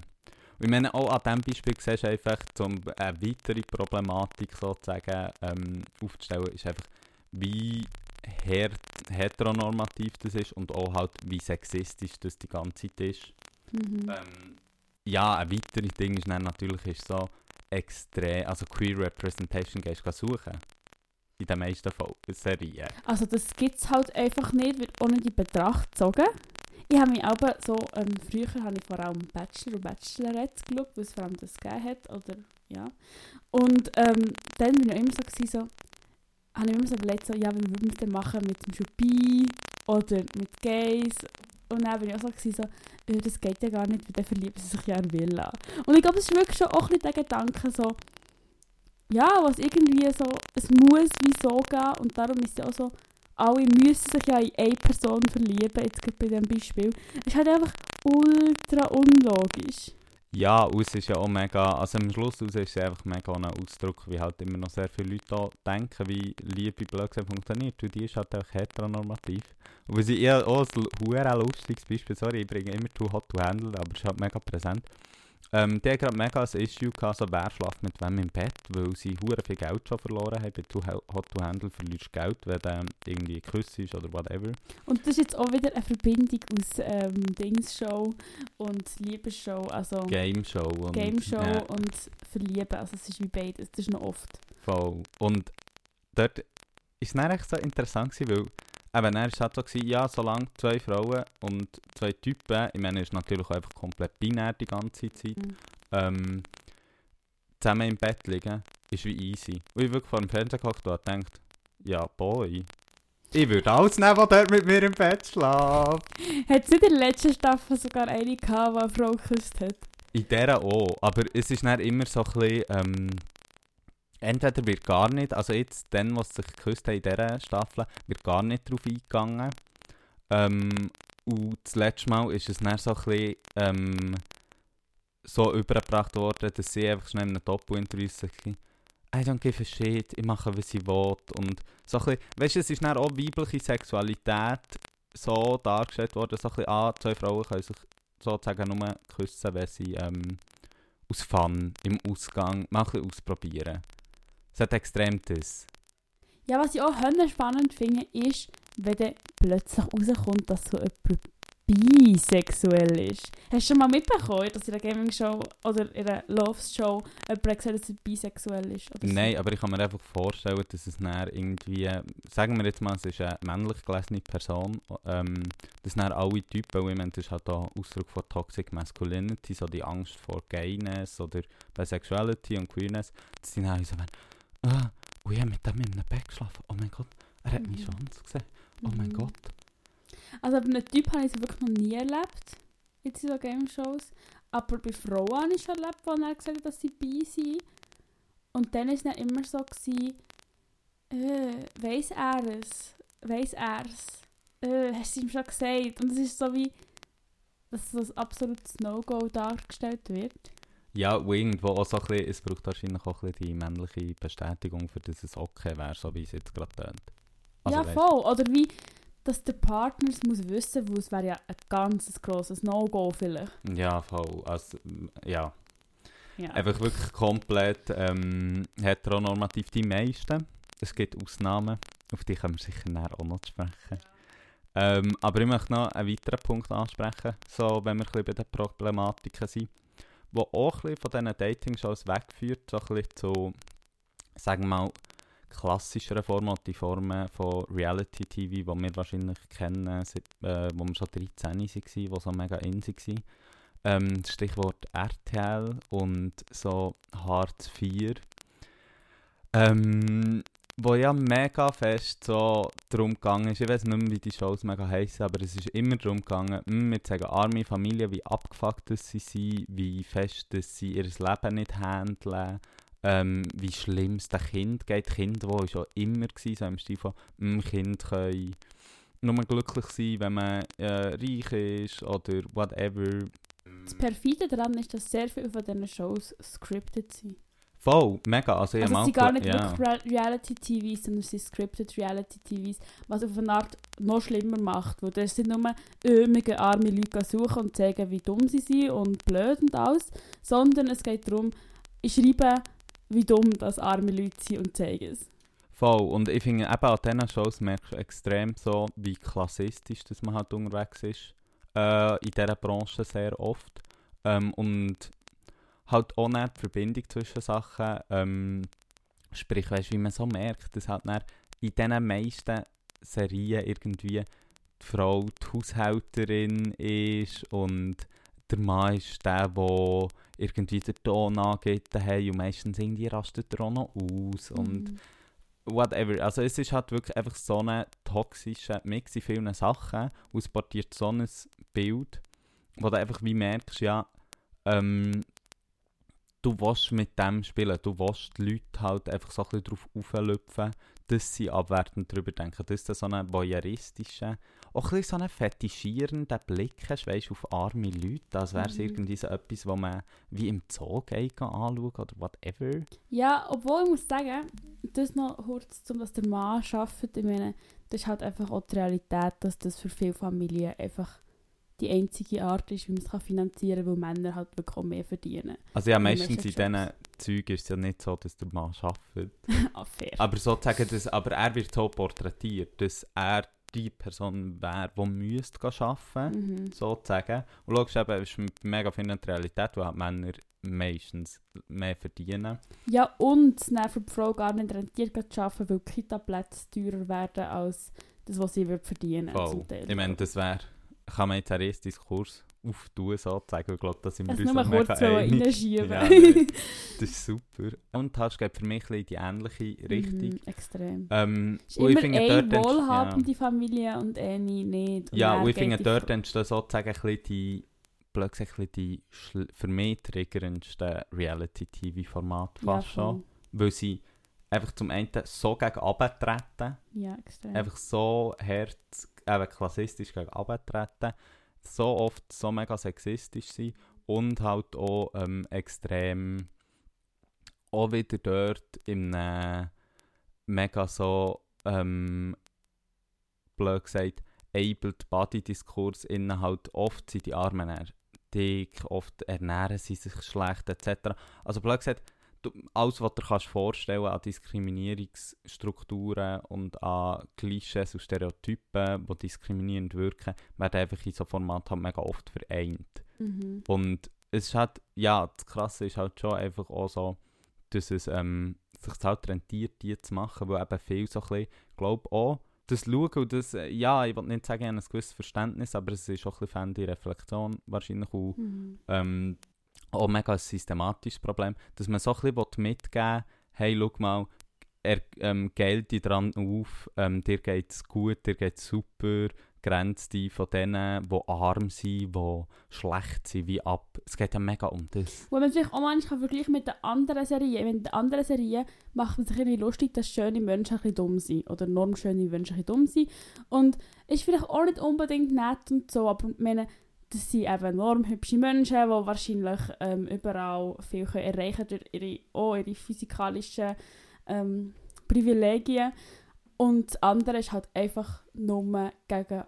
Und ich meine, auch an diesem Beispiel siehst du einfach, um eine weitere Problematik sozusagen ähm, aufzustellen, ist einfach, wie her heteronormativ das ist und auch halt, wie sexistisch das die ganze Zeit ist. Mhm. Ähm, ja, ein weiteres Ding ist dann natürlich ist so extrem, also Queer Representation gehst du suchen. In den meisten Serien. Also das gibt es halt einfach nicht, wird nicht in Betracht gezogen. Ich habe mich aber so, ähm, früher habe ich vor allem Bachelor und Bachelorette geschaut, weil es vor allem das gegeben hat, oder, ja. Und ähm, dann bin ich auch immer so, gewesen, so habe ich immer so überlegt, so, ja, wie würden wir es denn machen mit dem Schubi oder mit Gays? Und dann bin ich auch so, gewesen, so äh, das geht ja gar nicht, weil dann verlieben sie sich ja in Villa. Und ich glaube, es ist wirklich schon auch ein bisschen der Gedanke so, ja, was irgendwie so, es muss wie so gehen und darum ist ja auch so, alle müssen sich ja in eine Person verlieben, jetzt gerade bei diesem Beispiel. Es ist halt einfach ultra unlogisch. Ja, es ist ja auch mega, also am Schluss aus ist es einfach mega ein Ausdruck, wie halt immer noch sehr viele Leute denken, wie Liebe blöd gesagt funktioniert. Und die ist halt einfach heteronormativ. Und was ich auch ein lustiges Beispiel, sorry, ich bringe immer Too Hot to Handle, aber es ist halt mega präsent. Ähm, die hat gerade mega ein Issue gehabt, so wer schlaft mit wem im Bett, weil sie hure viel Geld schon verloren haben. Bei Too Hot to Handle verlierst du Geld, wenn du irgendwie geküsst ist oder whatever. Und das ist jetzt auch wieder eine Verbindung aus ähm, Dingsshow und Liebesshow, also Game Show. Und, Game Show ja. und Verlieben, also es ist wie beides, das ist noch oft. Voll. Und dort war es so interessant, gewesen, weil eben, dann war es halt so, gewesen, ja, solange zwei Frauen und zwei Typen, ich meine, es ist natürlich auch einfach komplett binär die ganze Zeit, Mhm. ähm, zusammen im Bett liegen, ist wie easy. Und ich wirklich vor dem Fernseher gehockt und gedacht, ja, boy, ich würde alles nehmen, was dort mit mir im Bett schläft. [laughs] Hat nicht in der letzten Staffel sogar eine gehabt, die eine Frau geküsst hat? In dieser auch, aber es ist dann immer so ein bisschen, ähm, entweder wird gar nicht, also jetzt, dann, was sich geküsst haben in dieser Staffel, wird gar nicht darauf eingegangen. Ähm, und das letzte Mal ist es dann so ein bisschen, ähm, so übergebracht worden, dass sie einfach schnell in einem Doppel-Interview sagen, I don't give a shit, ich mache, was ich will. Und so ein bisschen, weißt du, es ist auch weibliche Sexualität so dargestellt worden, so ein bisschen, ah, zwei Frauen können sich sozusagen nur küssen, wenn sie ähm, aus Fun, im Ausgang, bisschen ausprobieren. Es hat extrem das. Ja, was ich auch spannend finde, ist, wenn dann plötzlich rauskommt, dass so jemand bisexuell ist. Hast du schon mal mitbekommen, dass in einer Gaming-Show oder in einer Love-Show jemand gesagt hat, dass er bisexuell ist? So? Nein, aber ich kann mir einfach vorstellen, dass es dann irgendwie, sagen wir jetzt mal, es ist eine männlich gelesene Person, ähm, dass dann alle Typen, weil ich meine, das ist halt auch Ausdruck von Toxic Masculinity, so die Angst vor Gayness oder Bisexuality und Queerness, dass die dann so werden, ah, und ich habe mit dem in einem Bett geschlafen, oh mein Gott, er hat meinen Mhm. Schwanz gesehen, oh mein Mhm. Gott. Also bei einem Typ habe ich es wirklich noch nie erlebt, in so Game-Shows. Aber bei Frauen habe ich schon erlebt, wo er gesagt hat, dass sie bi sind. Und dann war es dann immer so, gewesen, äh, weiss er es? Weiss er es? Äh, hast du ihm schon gesagt? Und es ist so wie, dass ein absolutes No-Go dargestellt wird. Ja, und irgendwo auch so ein bisschen, es braucht wahrscheinlich auch ein bisschen die männliche Bestätigung, für dass es okay wäre, so wie es jetzt gerade tönt. Also, ja, weisst- voll. Oder wie, dass der Partner es muss wissen, weil es wäre ja ein ganz grosses No-Go vielleicht. Ja, voll. Also, ja. Ja. Einfach wirklich komplett ähm, heteronormativ die meisten. Es gibt Ausnahmen, auf die können wir sicher nachher auch noch sprechen. Ähm, aber ich möchte noch einen weiteren Punkt ansprechen, so, wenn wir ein bisschen bei den Problematiken sind, wo auch ein von diesen Dating-Shows wegführt, so ein bisschen zu, sagen wir mal, klassischeren Formen, die Formen von Reality-TV, die wir wahrscheinlich kennen, seit, äh, wo wir schon 13 waren, die so mega in waren. Ähm, Stichwort RTL und so Hartz IV. Ähm, wo ja mega fest so darum gegangen ist, ich weiß nicht mehr, wie die Shows mega heissen, aber es ist immer darum gegangen, mm, wir zeigen arme Familien, wie abgefuckt sie sind, wie fest dass sie ihr Leben nicht handeln, ähm, wie schlimm es den Kind geht. Kind, wo schon immer war, so im Stil von, mm, Kind können nur glücklich sein, wenn man äh, reich ist oder whatever. Das Perfide daran ist, dass sehr viele von diesen Shows scripted sind. Voll, mega. Also, Also es sind gar nicht wirklich Re Reality-TVs, sondern es sind scripted Reality-TVs, was auf eine Art noch schlimmer macht. Weil das sind nur ömige, arme Leute suchen und zeigen, wie dumm sie sind und blöd und alles. Sondern es geht darum, ich schreibe, wie dumm das arme Leute sind und zeige es. Voll. Und ich finde, eben an diesen Shows merkst du extrem so, wie klassistisch dass man halt unterwegs ist. Äh, in dieser Branche sehr oft. Ähm, und halt auch die Verbindung zwischen Sachen. Ähm, sprich, weißt wie man so merkt, dass halt dann in diesen meisten Serien irgendwie die Frau die Haushälterin ist und der Mann ist der, der irgendwie den Ton angeht daheim und meistens irgendwie rastet er auch noch aus und Mhm. whatever. Also es ist halt wirklich einfach so ein toxischer Mix in vielen Sachen und es portiert so ein Bild, wo du einfach wie merkst, ja, ähm, du willst mit dem spielen, du willst die Leute halt einfach so ein bisschen drauf auflüpfen, dass sie abwertend darüber denken, dass du so einen voyeuristische, auch ein bisschen so einen fetischierenden Blick hast, weißt, auf arme Leute, als wäre es Mhm. irgendwie so etwas, wo man wie im Zoo geht, anschauen oder whatever. Ja, obwohl ich muss sagen, das noch kurz, um dass der Mann arbeitet, ich meine, das ist halt einfach auch die Realität, dass das für viele Familien einfach die einzige Art ist, wie man es finanzieren kann, weil Männer halt wirklich mehr verdienen. Also ja, meistens in diesen Zeugen ist es ja nicht so, dass der Mann arbeitet. [laughs] ah, fair. Aber sozusagen, dass, aber er wird so porträtiert, dass er die Person wäre, die müsste arbeiten Mhm. sozusagen. Und logisch eben, ist mega viel die Realität, wo halt Männer meistens mehr verdienen. Ja, und es für die Frau gar nicht rentiert zu arbeiten, weil Kita-Plätze teurer werden als das, was sie verdienen zum Teil. Ich meine, das wäre, kann man jetzt einen riesen Diskurs auftun, sozusagen. Ich glaube, da sind wir Also uns mal mega so einig. Ja. Das [laughs] ist super. Und das geht für mich in die ähnliche Richtung. Mhm, extrem. Ähm, ist und ich immer finde, eine dort entst- ja. wohlhabende Familie und eine nicht. Und Ja, und ich finde, dort entstehen sozusagen ein bisschen die, bisschen die für mich triggerndsten Reality-TV-Formate ja, fast schon. voll. Weil sie einfach zum einen so gegen abtreten, Ja, extrem. einfach so hart, eben klassistisch gegen abtreten, so oft so mega sexistisch sind und halt auch ähm, extrem auch wieder dort im mega so ähm, blöd gesagt abled Body Diskurs innen halt oft sind die Armen dick, oft ernähren sie sich schlecht etc. Also blöd gesagt, alles was du kannst vorstellen an Diskriminierungsstrukturen und an Klischees und Stereotypen, die diskriminierend wirken, werden einfach in so Formaten halt mega oft vereint. Mhm. Und es ist halt, ja, das Krasse ist halt schon einfach auch so, dass es ähm, sich halt rentiert, die zu machen, weil eben viel so ein bisschen, glaube auch, das Schauen und das, äh, ja, ich will nicht sagen, ich habe ein gewisses Verständnis, aber es ist auch ein bisschen die Reflexion wahrscheinlich auch, Mhm. ähm, auch mega ein systematisches Problem, dass man so ein bisschen mitgeben will, hey, schau mal, er ähm, Geld dich dran auf, ähm, dir geht es gut, dir geht es super, grenzt dich von denen, die arm sind, die schlecht sind, wie ab. Es geht ja mega um das. Wo man sich auch manchmal vergleichen mit den anderen Serien. In den anderen Serien macht man sich irgendwie lustig, dass schöne Menschen ein bisschen dumm sind. Oder normschöne Menschen ein bisschen dumm sind. Und ist vielleicht auch nicht unbedingt nett und so, aber meine, das sind eben enorm hübsche Menschen, die wahrscheinlich ähm, überall viel können erreichen durch ihre, auch ihre physikalischen ähm, Privilegien. Und das andere ist halt einfach nur gegen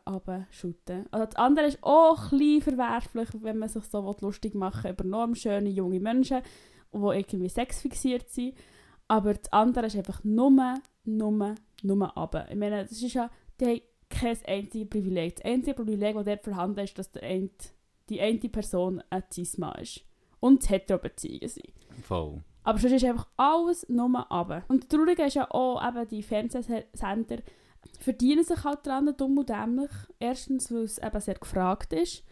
shooten. Also das andere ist auch ein bisschen verwerflich, wenn man sich so lustig machen will über enorm schöne junge Menschen, die irgendwie sexfixiert sind. Aber das andere ist einfach nur, nur, nur runter. Ich meine, das ist ja, die kein einziges Privileg. Das einzige Privileg, das dort vorhanden ist, dass der eine, die eine Person ein Cis-Mann ist. Und Hetero-Beziehungen sind. Voll. Aber sonst ist einfach alles nur runter. Und das Traurige ist ja auch, eben die Fernsehsender verdienen sich halt daran, dumm und dämlich. Erstens, weil es eben sehr gefragt ist.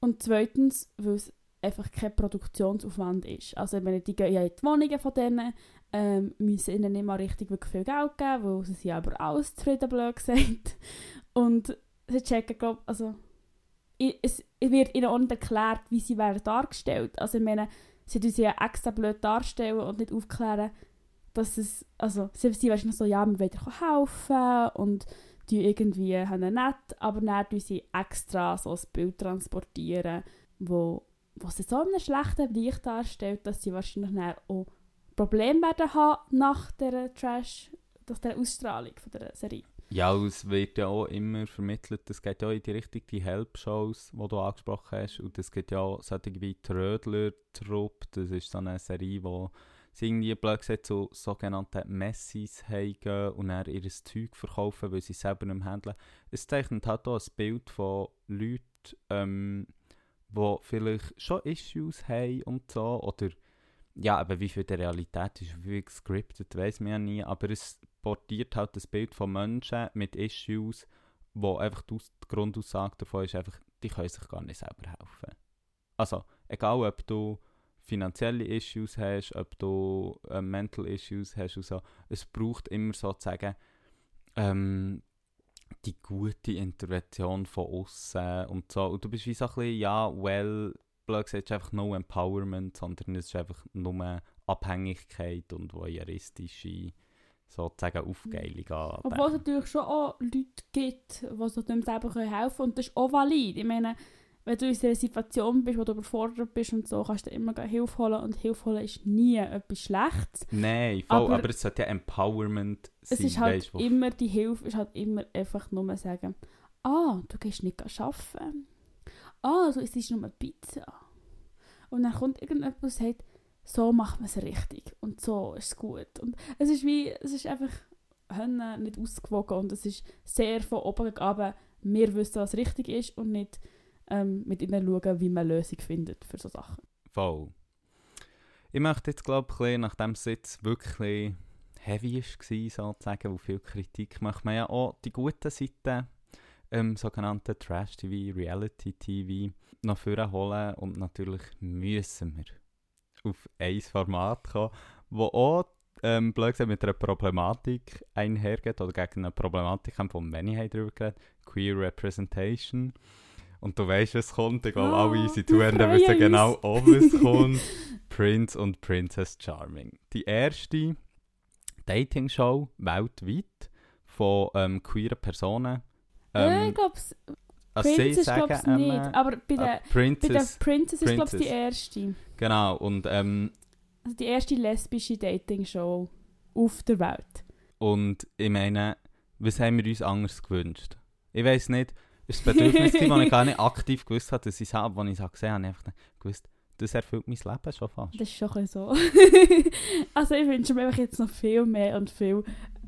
Und zweitens, weil es einfach kein Produktionsaufwand ist. Also ich meine, die gehen ja in die Wohnungen von denen, ähm, müssen ihnen nicht mal richtig wirklich viel Geld geben, weil sie sind aber alles zufrieden, blöd gesagt. Und sie checken, glaube also es wird ihnen auch erklärt, wie sie werden dargestellt. Also ich meine, sie tun sie ja extra blöd darstellen und nicht aufklären, dass es, also sie sind wahrscheinlich so, ja, wir wollen helfen und die irgendwie haben nett, aber dann tun sie extra so ein Bild transportieren, wo, wo sie so in einem schlechten Licht darstellt, dass sie wahrscheinlich dann auch Probleme werden haben nach der Trash, nach der Ausstrahlung von der Serie. Ja, es wird ja auch immer vermittelt, es geht ja in die Richtung, die Help-Shows, die du angesprochen hast. Und es gibt ja auch solche wie Trödler-Trupp, das ist so eine Serie, wo sie irgendwie blöd gesagt zu sogenannten Messis haben und dann ihr Zeug verkaufen, weil sie selber nicht mehr handeln. Es zeichnet halt auch ein Bild von Leuten, ähm, die vielleicht schon Issues haben und so, oder ja, aber wie viel der Realität ist, wie viel gescriptet, weiß man ja nie, aber es portiert halt das Bild von Menschen mit Issues, wo einfach die, Aus die Grundaussage davon ist, einfach, die können sich gar nicht selber helfen. Also, egal ob du finanzielle Issues hast, ob du äh, Mental Issues hast und so, es braucht immer sozusagen ähm, die gute Intervention von außen und so. Und du bist wie so ein bisschen, ja, well, blöd gesagt, einfach no Empowerment, sondern es ist einfach nur Abhängigkeit und voyeuristische sozusagen Aufgeilung an. Obwohl es natürlich schon auch Leute gibt, die sich dem selber helfen können. Und das ist auch valid. Ich meine, wenn du in einer Situation bist, wo du überfordert bist und so, kannst du immer Hilfe holen. Und Hilfe holen ist nie etwas Schlechtes. Nein, voll, aber, Aber es sollte ja Empowerment sein. Es ist halt weisst, wo- immer, die Hilfe ist halt immer einfach nur sagen, ah, du gehst nicht arbeiten. Ah, du isst nur Pizza. Und dann kommt irgendjemand und sagt, so macht man es richtig und so ist es gut. Und es ist wie, es ist einfach nicht ausgewogen und es ist sehr von oben runter, wir wissen, was richtig ist und nicht ähm, mit ihnen schauen, wie man eine Lösung findet für so Sachen. Voll. Ich möchte jetzt, glaube ich, nachdem es jetzt wirklich heavy war, sozusagen, wo viel Kritik macht man ja auch die guten Seiten, ähm, sogenannten Trash-TV, Reality-TV, noch vorholen und natürlich müssen wir auf ein Format kommen, wo auch ähm, blöd gesagt, mit einer Problematik einhergeht oder gegen eine Problematik haben, von Many haben darüber geredet, Queer Representation. Und du weißt, was kommt. Ich glaube, Ah, alle unsere wir Zuhörer wissen genau, auch was kommt. Prince und Princess Charming. Die erste Dating-Show weltweit von ähm, queeren Personen. äh, ich Ähm, glaube, also Princess glaube ich nicht, aber bei äh, der, bei der Princess, Princess ist glaube ich die Princess. erste. Genau. Und, ähm, Also die erste lesbische Dating-Show auf der Welt. und ich meine, was haben wir uns anders gewünscht? Ich weiß nicht, es war das Bedürfnis, gewesen, das ich gar nicht aktiv gewusst habe, dass ich es habe, als ich es gesehen habe, habe ich einfach gewusst, das erfüllt mein Leben schon fast. Das ist schon ein bisschen so. [laughs] also ich wünsche mir einfach jetzt noch viel mehr und viel...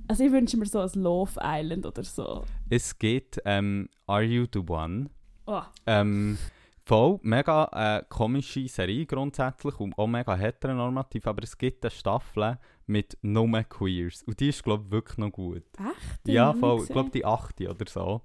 Also ich wünsche mir so ein Love Island oder so. Es gibt ähm, Are You the One? Oh, Ähm, voll, mega äh, komische Serie grundsätzlich und auch mega heteronormativ, aber es gibt eine Staffel mit nur Queers und die ist, glaube ich, wirklich noch gut. echt? ja, Ich voll, ich glaube die achte oder so.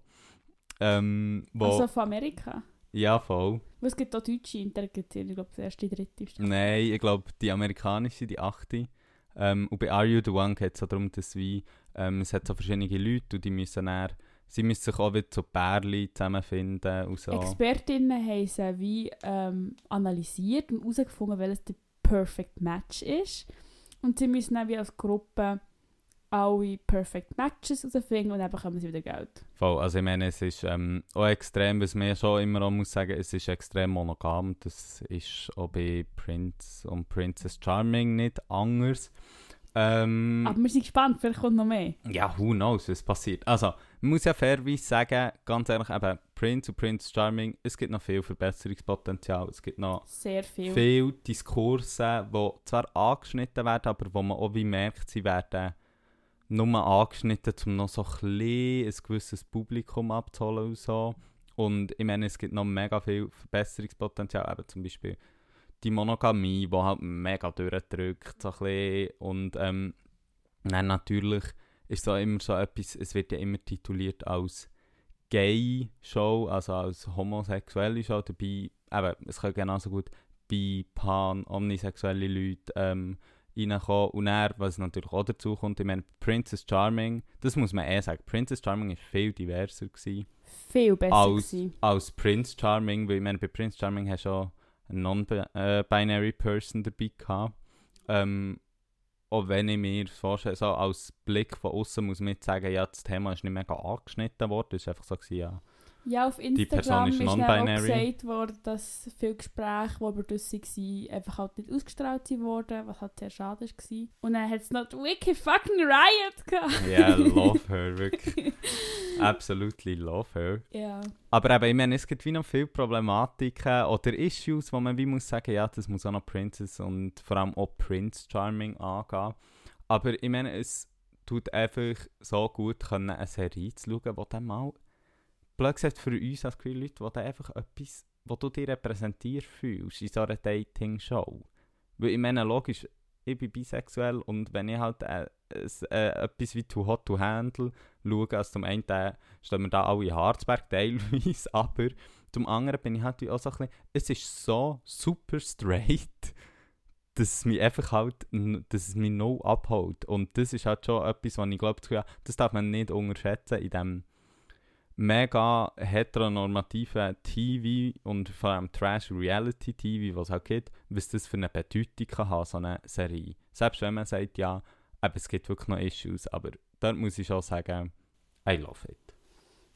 Ähm, wo, Also von Amerika. ja, voll. Weil es gibt auch Deutsche, es, ich glaube, die erste, die dritte ist. Nein, ich glaube, die amerikanische, die achte. Ähm, und bei Are You The One geht es so darum, dass wie, ähm, es hat so verschiedene Leute und die müssen dann, sie müssen sich auch wieder zu Pärchen zusammenfinden und so. Expertinnen haben sie wie ähm, analysiert und herausgefunden, welches der Perfect Match ist. Und sie müssen dann wie als Gruppe alle Perfect Matches herausfinden und dann bekommen sie wieder Geld. Voll, also ich meine, es ist ähm, auch extrem, was man ja schon immer auch muss sagen, es ist extrem monogam. Das ist auch bei Prince und Princess Charming nicht anders. Ähm, Aber wir sind gespannt, vielleicht kommt noch mehr. ja, who knows, was passiert. Also, man muss ja fairerweise sagen, ganz ehrlich, eben Prince und Princess Charming, es gibt noch viel Verbesserungspotenzial. Es gibt noch Sehr viel. viele Diskurse, die zwar angeschnitten werden, aber wo man auch wie merkt, sie werden nur angeschnitten, um noch so ein, bisschen ein gewisses Publikum abzuholen und so. Und ich meine, es gibt noch mega viel Verbesserungspotenzial, eben zum Beispiel die Monogamie, die halt mega durchdrückt, so ein bisschen. Und ähm, dann natürlich ist so immer so etwas, es wird ja immer tituliert als Gay-Show, also als homosexuelle Show, dabei, eben, es kann genauso gut bei pan, omnisexuelle Leute ähm, reinkommen. Und dann, was natürlich auch dazu kommt, ich meine, Princess Charming, das muss man eh sagen, Princess Charming war viel diverser gewesen Viel besser als, gewesen. als Prince Charming, weil ich meine, bei Prince Charming hast du auch eine non-binary Person dabei gehabt. Ähm, auch wenn ich mir vorstelle, so als Blick von außen muss man jetzt sagen, ja, das Thema ist nicht mega angeschnitten worden, es war einfach so, gewesen, ja. Ja, auf Instagram ist ist, auch gesagt worden, dass viele Gespräche, die über das waren, einfach halt nicht ausgestrahlt wurden, was halt sehr schade war. Und dann hat es noch Wiki fucking Riot gehabt. Ja, love [laughs] her, wirklich. Absolutely love her. ja. Aber eben, ich meine, es gibt wie noch viele Problematiken oder Issues, wo man wie muss sagen, ja, das muss auch noch Princess und vor allem auch Prince Charming angehen. Aber ich meine, es tut einfach so gut, können, eine Serie zu schauen, die dann mal, blöd gesagt, für uns als queer Leute, die dann einfach etwas wo du dich repräsentiert fühlst in so einer Dating-Show. Weil ich meine, logisch, ich bin bisexuell und wenn ich halt äh, äh, etwas wie Too Hot to Handle schaue, also zum einen äh, stehen wir da alle in Harzberg [laughs] teilweise, aber zum anderen bin ich halt auch so ein bisschen, es ist so super straight, dass es mich einfach halt, dass es mich no abholt. Und das ist halt schon etwas, was ich glaube, das darf man nicht unterschätzen in dem mega heteronormativen TV und vor allem Trash-Reality-TV, was halt gibt, was das für eine Bedeutung kann haben, so eine Serie. Selbst wenn man sagt, ja, eben, es gibt wirklich noch Issues, aber dort muss ich schon sagen, I love it.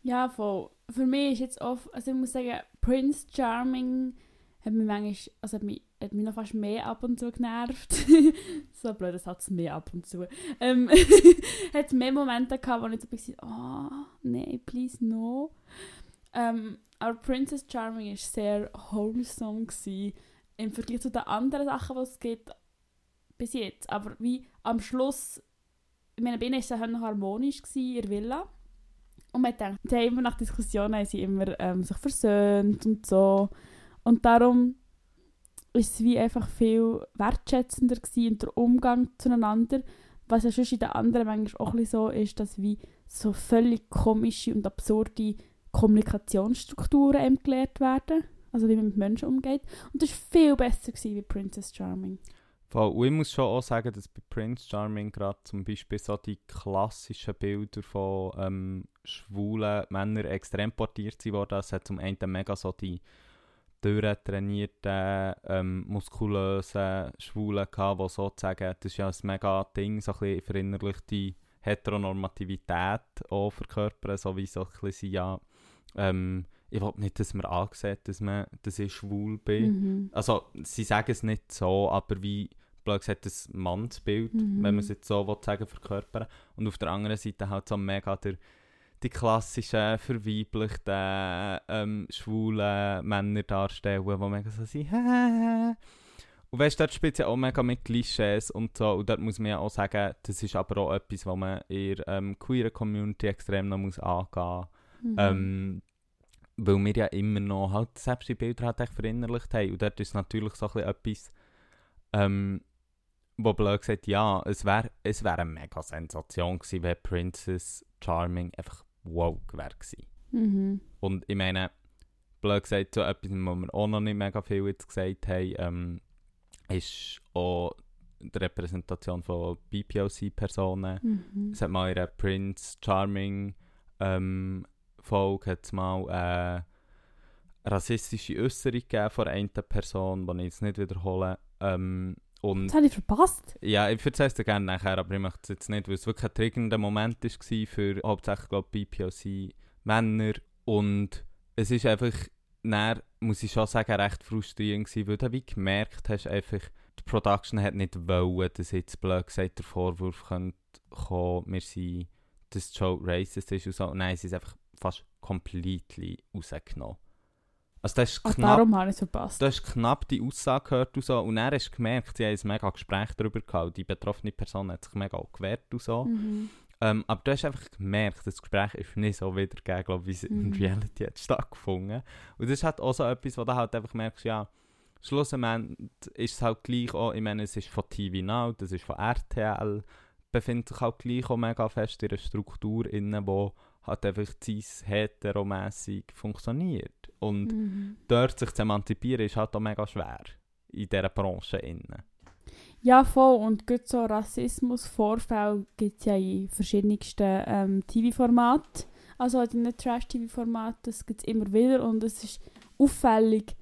Ja, voll. Für mich ist jetzt oft, also ich muss sagen, Prince Charming hat mich manchmal, also hat mich, hat mich noch fast mehr ab und zu genervt. [laughs] so blöd, das hat es mehr ab und zu. Ähm, [laughs] hat mehr Momente gehabt, wo ich so ein bisschen, oh, nee, please no. Ähm, aber Princess Charming war sehr wholesome gewesen, im Vergleich zu den anderen Sachen, die es gibt, bis jetzt. Aber wie am Schluss, ich meine, bei ihnen war es harmonisch gewesen, in der Villa. Und man denkt, immer nach Diskussionen haben sie immer ähm, sich versöhnt und so. Und darum ist es wie einfach viel wertschätzender gewesen und der Umgang zueinander. Was ja schon in den anderen manchmal auch ein so ist, dass wie so völlig komische und absurde Kommunikationsstrukturen eben gelehrt werden. Also wie man mit Menschen umgeht. Und das war viel besser gewesen wie Princess Charming. Und ich muss schon auch sagen, dass bei Prince Charming gerade zum Beispiel so die klassischen Bilder von ähm, schwulen Männern extrem portiert wurden. Es hat zum einen mega so die durchtrainierten, ähm, muskulösen Schwulen gehabt, die sozusagen, das ist ja ein mega Ding, so ein bisschen verinnerlichte Heteronormativität auch verkörpern, so wie so ein bisschen ja, ähm, ich will nicht, dass man ansieht, dass, man, dass ich schwul bin. Mhm. Also, sie sagen es nicht so, aber wie, blöd gesagt, das Mannsbild, mhm. wenn man es jetzt so will sagen, verkörpern. Und auf der anderen Seite halt so mega der die klassischen verweiblichten ähm, schwulen Männer darstellen, die mega so sind. [laughs] und weißt du, dort spielt ja auch mega mit Klischees und so. Und dort muss man ja auch sagen, das ist aber auch etwas, was man in der ähm, queeren Community extrem noch muss angehen muss. Mhm. Ähm, weil wir ja immer noch halt selbst die Bilder halt echt verinnerlicht haben. Und dort ist natürlich so ein etwas, ähm, wo blöd gesagt, ja, es wäre es wär eine mega Sensation gewesen, wenn Princess Charming einfach wow wäre Mhm. Und ich meine, blöd gesagt, so etwas, was wir auch noch nicht mega viel jetzt gesagt haben, ähm, ist auch die Repräsentation von BPOC-Personen. Mhm. Es hat mal in einer Prince Charming ähm, Folge hat's mal äh, rassistische Äußerung von einer Person, die ich jetzt nicht wiederhole. Ähm, und das habe ich verpasst. Ja, ich erzähle es dir gerne nachher, aber ich möchte es jetzt nicht, weil es wirklich ein triggernder Moment war für hauptsächlich glaub, BPOC-Männer. Und es ist einfach, dann, muss ich schon sagen, recht frustrierend gewesen, weil du wie gemerkt hast, einfach, die Production hat nicht wollen, dass jetzt blöd gesagt der Vorwurf könnte kommen, wir sind, dass die Show racist ist und so. Nein, sie ist einfach fast completely rausgenommen. Also das ist Ach, knapp, darum habe ich es verpasst. Du hast knapp die Aussage gehört und so. Und dann hast du gemerkt, sie haben ein mega Gespräch darüber gehabt. Die betroffene Person hat sich mega auch gewehrt und so. Mhm. Ähm, aber du hast einfach gemerkt, das Gespräch ist nicht so wiedergegeben, glaube wie es mhm. in Reality hat stattgefunden. Und das ist halt auch so etwas, wo du halt einfach merkst, ja, schlussendlich ist es halt gleich auch, ich meine, es ist von TV Now, das ist von RTL, befindet sich halt gleich auch mega fest in einer Struktur, innen, wo halt einfach cis heteromässig funktioniert. Und mhm. dort sich zu emanzipieren, ist halt auch mega schwer in dieser Branche. Innen. Ja, voll. Und gut so Rassismusvorfälle gibt es ja in verschiedensten ähm, TV-Formaten. Also in den Trash-TV-Formaten, das gibt es immer wieder. Und es ist auffällig,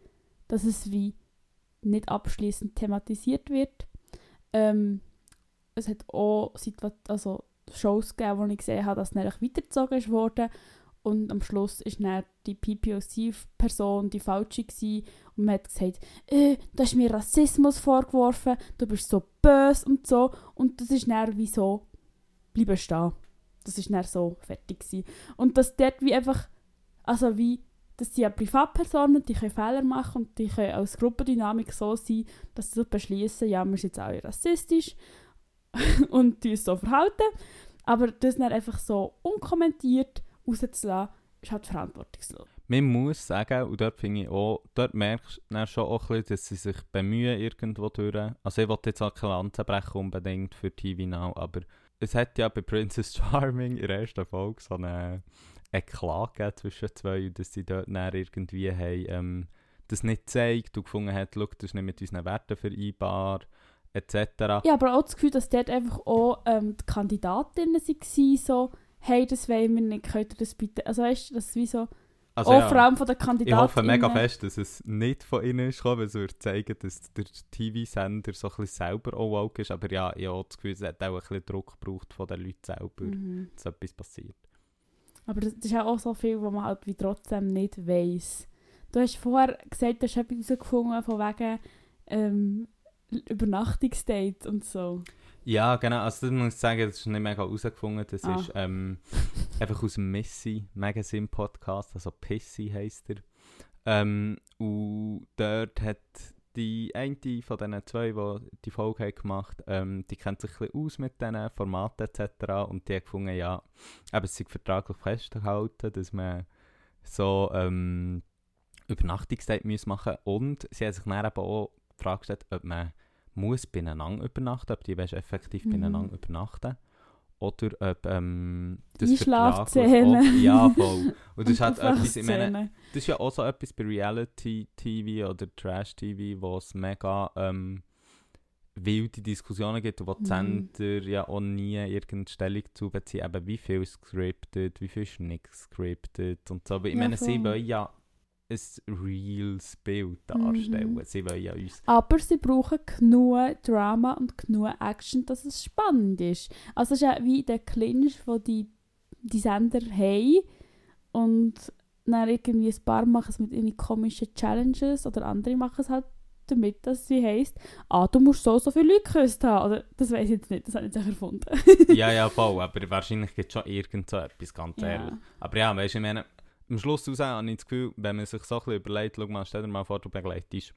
dass es wie nicht abschließend thematisiert wird. Ähm, es hat auch Situa also Shows gegeben, wo ich gesehen habe, dass es weitergezogen wurde und am Schluss ist dann die PPOC-Person die falsche gewesen. und man hat gesagt, äh, du hast mir Rassismus vorgeworfen, du bist so böse und so. Und das ist dann wie so, bleiben stehen. Das ist dann so fertig gewesen. Und dass dort wie einfach, also wie, das sind ja Privatpersonen, die können Fehler machen und die können als Gruppendynamik so sein, dass sie beschließen, ja, wir sind jetzt alle rassistisch [laughs] und uns so verhalten. Aber das dann einfach so unkommentiert rauszulassen, ist halt verantwortungslos. man muss sagen, und dort finde ich auch, dort merkst du schon auch ein bisschen, dass sie sich bemühen irgendwo durch. Also ich wollte jetzt auch keine Lanze brechen unbedingt für TV Now, aber es hat ja bei Princess [laughs] Charming in der ersten Folge so eine Eklat gegeben zwischen zwei, dass sie dort dann irgendwie haben, ähm, das nicht gezeigt und gefunden hat, das ist nicht mit unseren Werten vereinbar, etc. Ja, aber auch das Gefühl, dass dort einfach auch ähm, die Kandidatinnen waren, so, hey, das wollen wir nicht, könnt ihr das bitte, also weißt du, das ist wie so, Also auch ja, vor allem von den ich Kandidatinnen. hoffe mega fest, dass es nicht von ihnen ist gekommen, weil es würde zeigen, dass der TV-Sender so ein bisschen selber auch woke ist, aber ja, ich habe das Gefühl, es hat auch ein bisschen Druck gebraucht von den Leuten selber, Mhm. dass etwas passiert. Aber das, ist ja auch so viel, was man halt wie trotzdem nicht weiss. Du hast vorher gesagt, du hast etwas herausgefunden von wegen ähm, Übernachtungsdates und so. Ja, genau. Also das muss ich sagen, das ist nicht mega herausgefunden. Das Ah. ist ähm, [laughs] einfach aus dem Missy Magazine Podcast, also Pissy heisst er. Ähm, und dort hat die eine von diesen zwei, die die Folge haben gemacht ähm, die kennt sich ein bisschen aus mit diesen Formaten etc. Und die hat gefunden, ja, eben, es sei vertraglich festgehalten, dass man so ähm, Übernachtungsdate muss machen Und sie hat sich dann eben auch die Frage gestellt, ob man muss beieinander übernachten, ob die effektiv Mhm. beieinander übernachten oder ob ähm, vertraglich auch- Ja, voll. Und das [laughs] ist halt etwas, ich meine, das ist ja auch so etwas bei Reality-TV oder Trash-TV, wo es mega ähm, wilde Diskussionen gibt, wo die Mhm. Sender ja auch nie irgendeine Stellung zu beziehen, eben wie viel ist scripted, wie viel ist nicht scripted und so. Aber ich Ja, meine, sie voll. wollen ja ein reales Bild darstellen. Mhm. Sie wollen ja uns Aber sie brauchen genug Drama und genug Action, dass es spannend ist. Also es ist ja wie der Clinch, den die, die Sender haben und dann irgendwie ein paar machen es mit irgendwie komischen Challenges oder andere machen es halt damit, dass sie heisst, ah, du musst so so viele Leute geküsst haben. Oder, das weiß ich jetzt nicht, das habe ich jetzt erfunden. ja, ja, voll, aber wahrscheinlich gibt es schon irgend so etwas, ganz ehrlich. Aber ja, weißt du, ich meine, am Schluss raus habe ich das Gefühl, wenn man sich so ein bisschen überlegt, schau mal, stell dir mal vor, du begleitest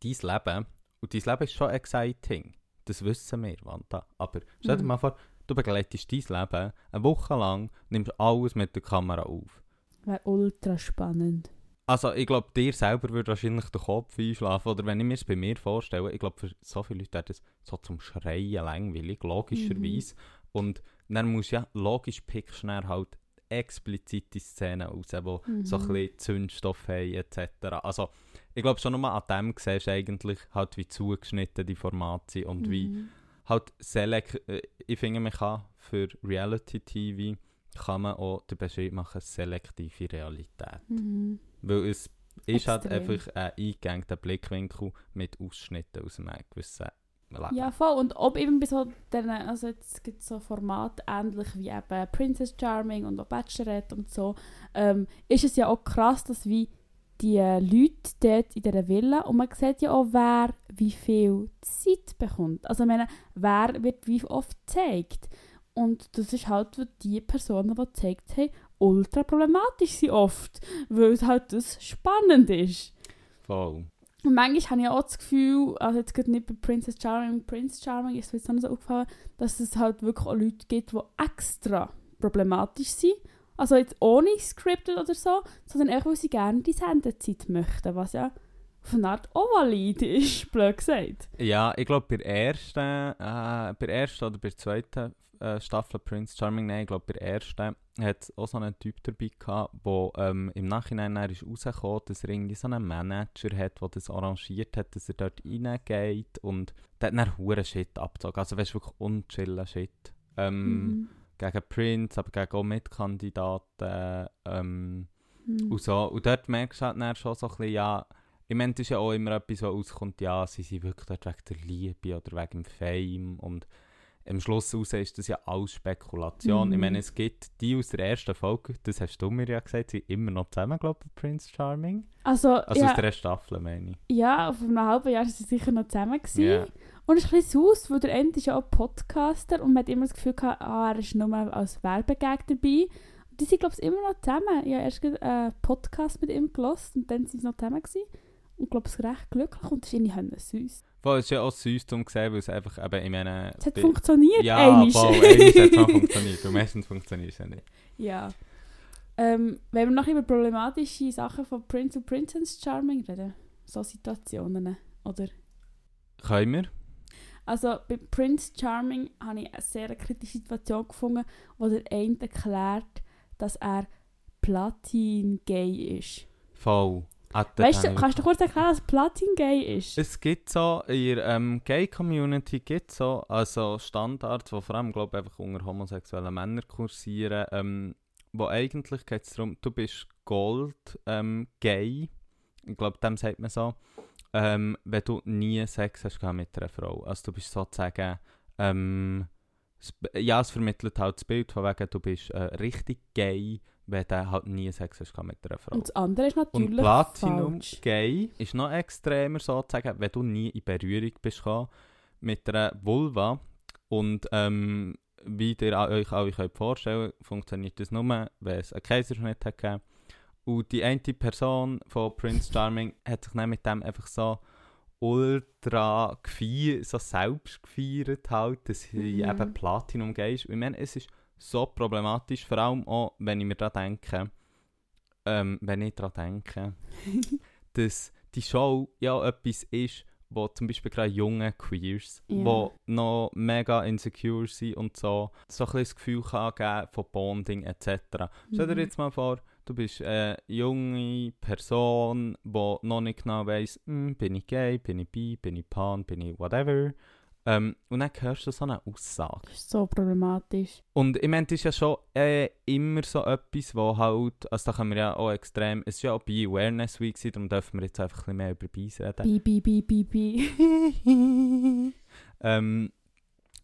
dein Leben und dein Leben ist schon exciting. Das wissen wir, Wanda. Aber stell dir Mhm. mal vor, du begleitest dein Leben eine Woche lang, nimmst alles mit der Kamera auf. Wäre ultra spannend. Also ich glaube, dir selber würde wahrscheinlich der Kopf einschlafen. Oder wenn ich mir es bei mir vorstelle, ich glaube, für so viele Leute wäre das so zum Schreien langweilig, logischerweise. Und dann musst du ja, logisch pickst du halt explizite Szenen raus, die so ein Mhm. bisschen Zündstoff haben etc. Also ich glaube schon nur an dem siehst du eigentlich halt wie zugeschnitten die Formate sind und wie Mhm. halt selekt, äh, ich finde man kann für Reality-TV kann man auch den Beschrieb machen, selektive Realität. Mhm. Weil es ist halt Extrem. einfach ein eingegangter Blickwinkel mit Ausschnitten aus einem gewissen Leben. Ja, voll. Und ob eben bei so den, also jetzt gibt es so Formate ähnlich wie eben Princess Charming und auch Bachelorette und so, ähm, ist es ja auch krass, dass wie die Leute dort in dieser Villa und man sieht ja auch, wer wie viel Zeit bekommt. Also ich meine, wer wird wie oft gezeigt. Und das ist halt für die Personen, die gezeigt haben, ultra problematisch sind oft, weil es halt das spannend ist. Voll. Und manchmal habe ich auch das Gefühl, also jetzt gerade nicht bei Princess Charming, Prince Charming ist mir jetzt nicht so aufgefallen, dass es halt wirklich auch Leute gibt, die extra problematisch sind. Also jetzt ohne Scripted oder so, sondern einfach, weil sie gerne die Sendezeit möchten, was ja auf eine Art auch valid ist, [laughs] blöd gesagt. Ja, ich glaube bei der ersten, äh, bei der ersten oder bei der zweiten äh, Staffel Prince Charming, nein, ich glaube bei der ersten hat auch so einen Typ dabei gehabt, der ähm, im Nachhinein ist rausgekommen, dass er irgendwie so einen Manager hat, der das arrangiert hat, dass er dort reingeht und der hat dann hure Shit abgezogen, also weißt du, wirklich unchillen Shit. Ähm, Mhm. Gegen Prince, aber gegen auch Mitkandidaten ähm, Mhm. und so. Und dort merkst du halt dann schon so ein bisschen, ja, ich meine, ist ja auch immer etwas, was auskommt, ja, sie sind wirklich dort wegen der Liebe oder wegen dem Fame und am Schluss raus ist das ja alles Spekulation. Mhm. Ich meine, es gibt die aus der ersten Folge, das hast du mir ja gesagt, sind immer noch zusammen, glaube ich, Prince Charming. Also, Also ja, aus der ersten Staffel, meine ich. ja, auf einem halben Jahr waren sie sicher noch zusammen. Gewesen. Ja. Und es ist ein bisschen süß, weil der Ende ist ja auch Podcaster und man hat immer das Gefühl gehabt, ah, er ist nur als Werbegag dabei. Und die sind, glaube ich, immer noch zusammen. Ich habe erst einen Podcast mit ihm gelost und dann sind sie noch zusammen gewesen. Und glaube ich, recht glücklich und das ist irgendwie süß. Voll, es ist ja auch süß um zu sehen, weil es einfach eben, ich meine... Es hat bei- funktioniert, Ja, einmal. voll, einmal hat es mal [laughs] funktioniert, und meistens funktioniert es ja nicht. ja. Ähm, wenn wir noch über problematische Sachen von Prince und Princess Charming reden, so Situationen, oder? Können wir? Also bei Prince Charming habe ich eine sehr kritische Situation gefunden, wo der eine erklärt, dass er Platin-gay ist. Voll. Weißt du, kannst du kurz erklären, was Platin-gay ist? Es gibt so, in der ähm, Gay-Community gibt so also Standards, die vor allem, glaube ich, einfach unter homosexuellen Männern kursieren, ähm, wo eigentlich geht es darum, du bist Gold ähm, gay, ich glaube, dem sagt man so, ähm, wenn du nie Sex hast mit einer Frau. Also du bist sozusagen, ähm, ja, es vermittelt halt das Bild von wegen, du bist äh, richtig gay, wenn du halt nie Sex hast mit einer Frau. Und das andere ist natürlich Und Platinum falsch. Gay ist noch extremer sozusagen, wenn du nie in Berührung bist mit einer Vulva. Und ähm, wie ihr euch alle könnt vorstellen funktioniert das nur, wenn es einen Kaiserschnitt hat gegeben. Und die eine Person von Prince Charming hat sich dann mit dem einfach so ultra gefeiert, so selbst gefeiert halt, dass sie Mhm. eben Platinum Gay ist. Und ich meine, es ist so problematisch, vor allem auch, wenn ich mir da denke, ähm, wenn ich daran denke, [laughs] dass die Show ja etwas ist, wo zum Beispiel gerade junge Queers, Ja. wo noch mega insecure sind und so, so ein bisschen das Gefühl kann geben von Bonding etc. Stell dir Mhm. jetzt mal vor, du bist eine junge Person, die noch nicht genau weiss, hm, bin ich gay, bin ich bi, bin ich pan, bin ich whatever. Ähm, und dann hörst du so eine Aussage. Das ist so problematisch. Und ich meine, das ist ja schon äh, immer so etwas, wo halt, also da können wir ja auch extrem, es war ja auch bei Awareness Week, gewesen, darum dürfen wir jetzt einfach ein bisschen mehr über Beis reden. Bi, bi, bi, bi, [laughs] ähm,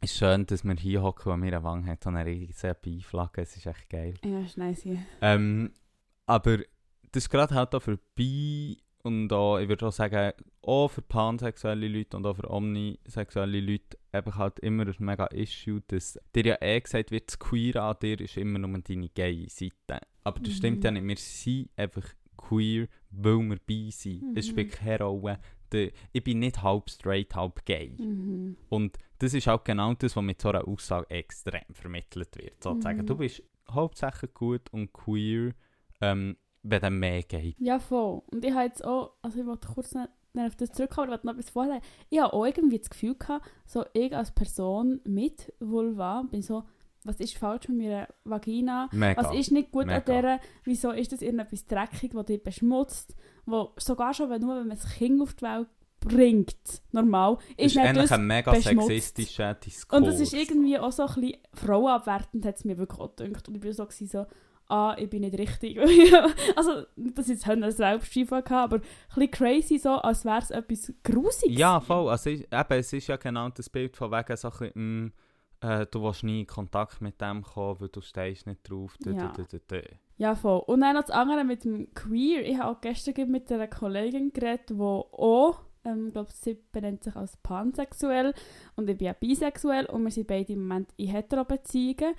es ist schön, dass wir hier hocken und mir eine Wange hat und eine riesige Beiflagge, es ist echt geil. Ja, ist nice hier. Ähm, aber das ist gerade halt auch für Bi und auch, ich würde auch sagen, auch für pansexuelle Leute und auch für omnisexuelle Leute einfach halt immer ein mega Issue, dass dir ja eh gesagt wird, das Queer an dir ist immer nur deine gay Seite. Aber das Mhm. stimmt ja nicht, wir sind einfach queer, weil wir bi sind. Es Mhm. spielt keine Rolle. Ich bin nicht halb straight, halb gay. Mhm. Und das ist auch genau das, was mit so einer Aussage extrem vermittelt wird. Sozusagen. Mhm. Du bist hauptsächlich gut und queer, ähm, wenn dann mehr geht. Ja, voll. Und ich habe jetzt auch, also ich wollte kurz noch auf das zurückkommen, aber ich noch etwas vorher sagen. Ich habe auch irgendwie das Gefühl gehabt, so ich als Person mit Vulva bin so, was ist falsch mit meiner Vagina? Mega. Was ist nicht gut Mega. an dieser? Wieso ist das irgendetwas dreckig, das dich beschmutzt? Wo sogar schon, wenn, nur wenn man das Kind auf die Welt bringt, normal, das ist ist nicht eigentlich das ein mega beschmutzt. sexistischer Diskurs. Und das ist irgendwie auch so ein bisschen frauenabwertend, hat es mir wirklich auch gedacht. Und ich war so, so ah, ich bin nicht richtig. [laughs] also, nicht, dass ich jetzt einen Selbstschiefer hatte, aber ein bisschen crazy so, als wäre es etwas Grusiges. Ja, voll. Also, ich, eben, es ist ja genau das Bild von wegen so ein bisschen, mm, äh, du willst nie in Kontakt mit dem kommen, weil du stehst nicht drauf. dü- Ja. dü- dü. Ja, voll. Und dann noch das andere mit dem Queer. Ich habe auch gestern mit einer Kollegin geredet, die auch, ähm, glaube sie benennt sich als pansexuell und ich bin ja bisexuell und wir sind beide im Moment in Hetero-Beziehungen.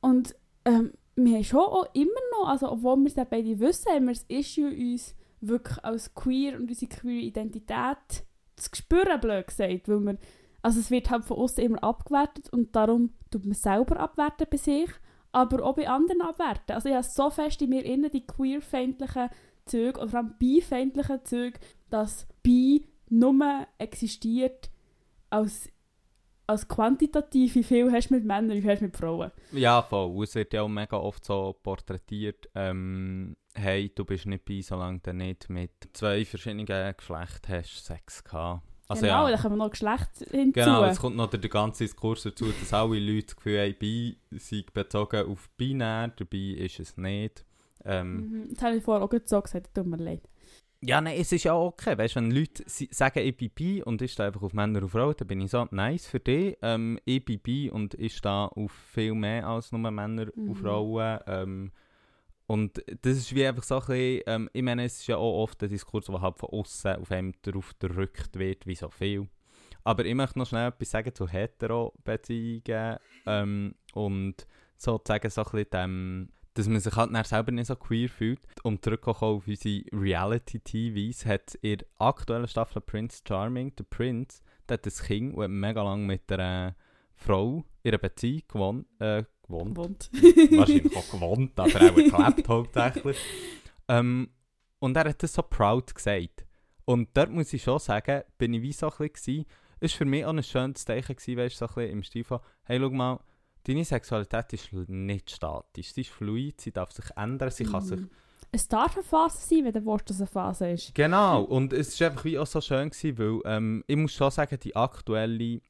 Und ähm, wir haben schon auch immer noch, also obwohl wir es ja beide wissen, haben wir das Issue, uns wirklich als queer und unsere queer Identität zu spüren, blöd gesagt. Weil wir, also es wird halt von außen immer abgewertet und darum tut man selber abwerten bei sich aber auch bei anderen abwerten. Also ich habe so fest in mir innen die queer-feindlichen Züge oder vor allem bi-feindlichen Züge, dass bi nur existiert als, als quantitativ, wie viel hast du mit Männern, wie viel hast du mit Frauen. Ja, voll. Es wird ja auch mega oft so porträtiert, ähm, hey, du bist nicht bei, solange du nicht mit zwei verschiedenen Geschlechtern hast Sex gehabt. Also genau, ja. da kommen noch Geschlecht hinzu. Genau, es kommt noch der ganze Diskurs dazu, dass alle Leute das Gefühl haben, bi sind bezogen auf binär, dabei ist es nicht. Ähm, Mhm, Das habe ich vorher auch so gesagt, tut mir leid. Ja, nein, es ist ja okay, weißt wenn Leute sagen, ich bin bi und ich stehe einfach auf Männer und Frauen, dann bin ich so, nice für dich, ähm, ich bin bi und ich stehe auf viel mehr als nur Männer Mhm. und Frauen. Ähm, und das ist wie einfach so ein bisschen, ähm, ich meine, es ist ja auch oft ein Diskurs, der halt von außen auf einem darauf gedrückt wird, wie so viel. Aber ich möchte noch schnell etwas sagen zu Hetero-Beziehungen ähm, und sozusagen so ein bisschen dem, dass man sich halt selber nicht so queer fühlt. Um zurückzukommen auf unsere Reality-TVs, hat in der aktuellen Staffel Prince Charming, der Prince, der hat ein Kind und hat mega lange mit einer Frau in einer Beziehung gewohnt, äh, gewohnt. Wohnt. [laughs] Wahrscheinlich auch gewohnt, aber auch [laughs] geklebt hauptsächlich. Ähm, und er hat das so proud gesagt. Und dort muss ich schon sagen, bin ich wie so ein bisschen Es war für mich auch ein schönes Zeichen, gewesen, weißt, so ein bisschen im Stil von, hey, schau mal, deine Sexualität ist nicht statisch, sie ist fluid, sie darf sich ändern, sie kann sich... Es darf eine Phase sein, wenn du willst, dass es eine Phase ist. Genau, und es war einfach wie auch so schön, gewesen, weil ähm, ich muss schon sagen, die aktuelle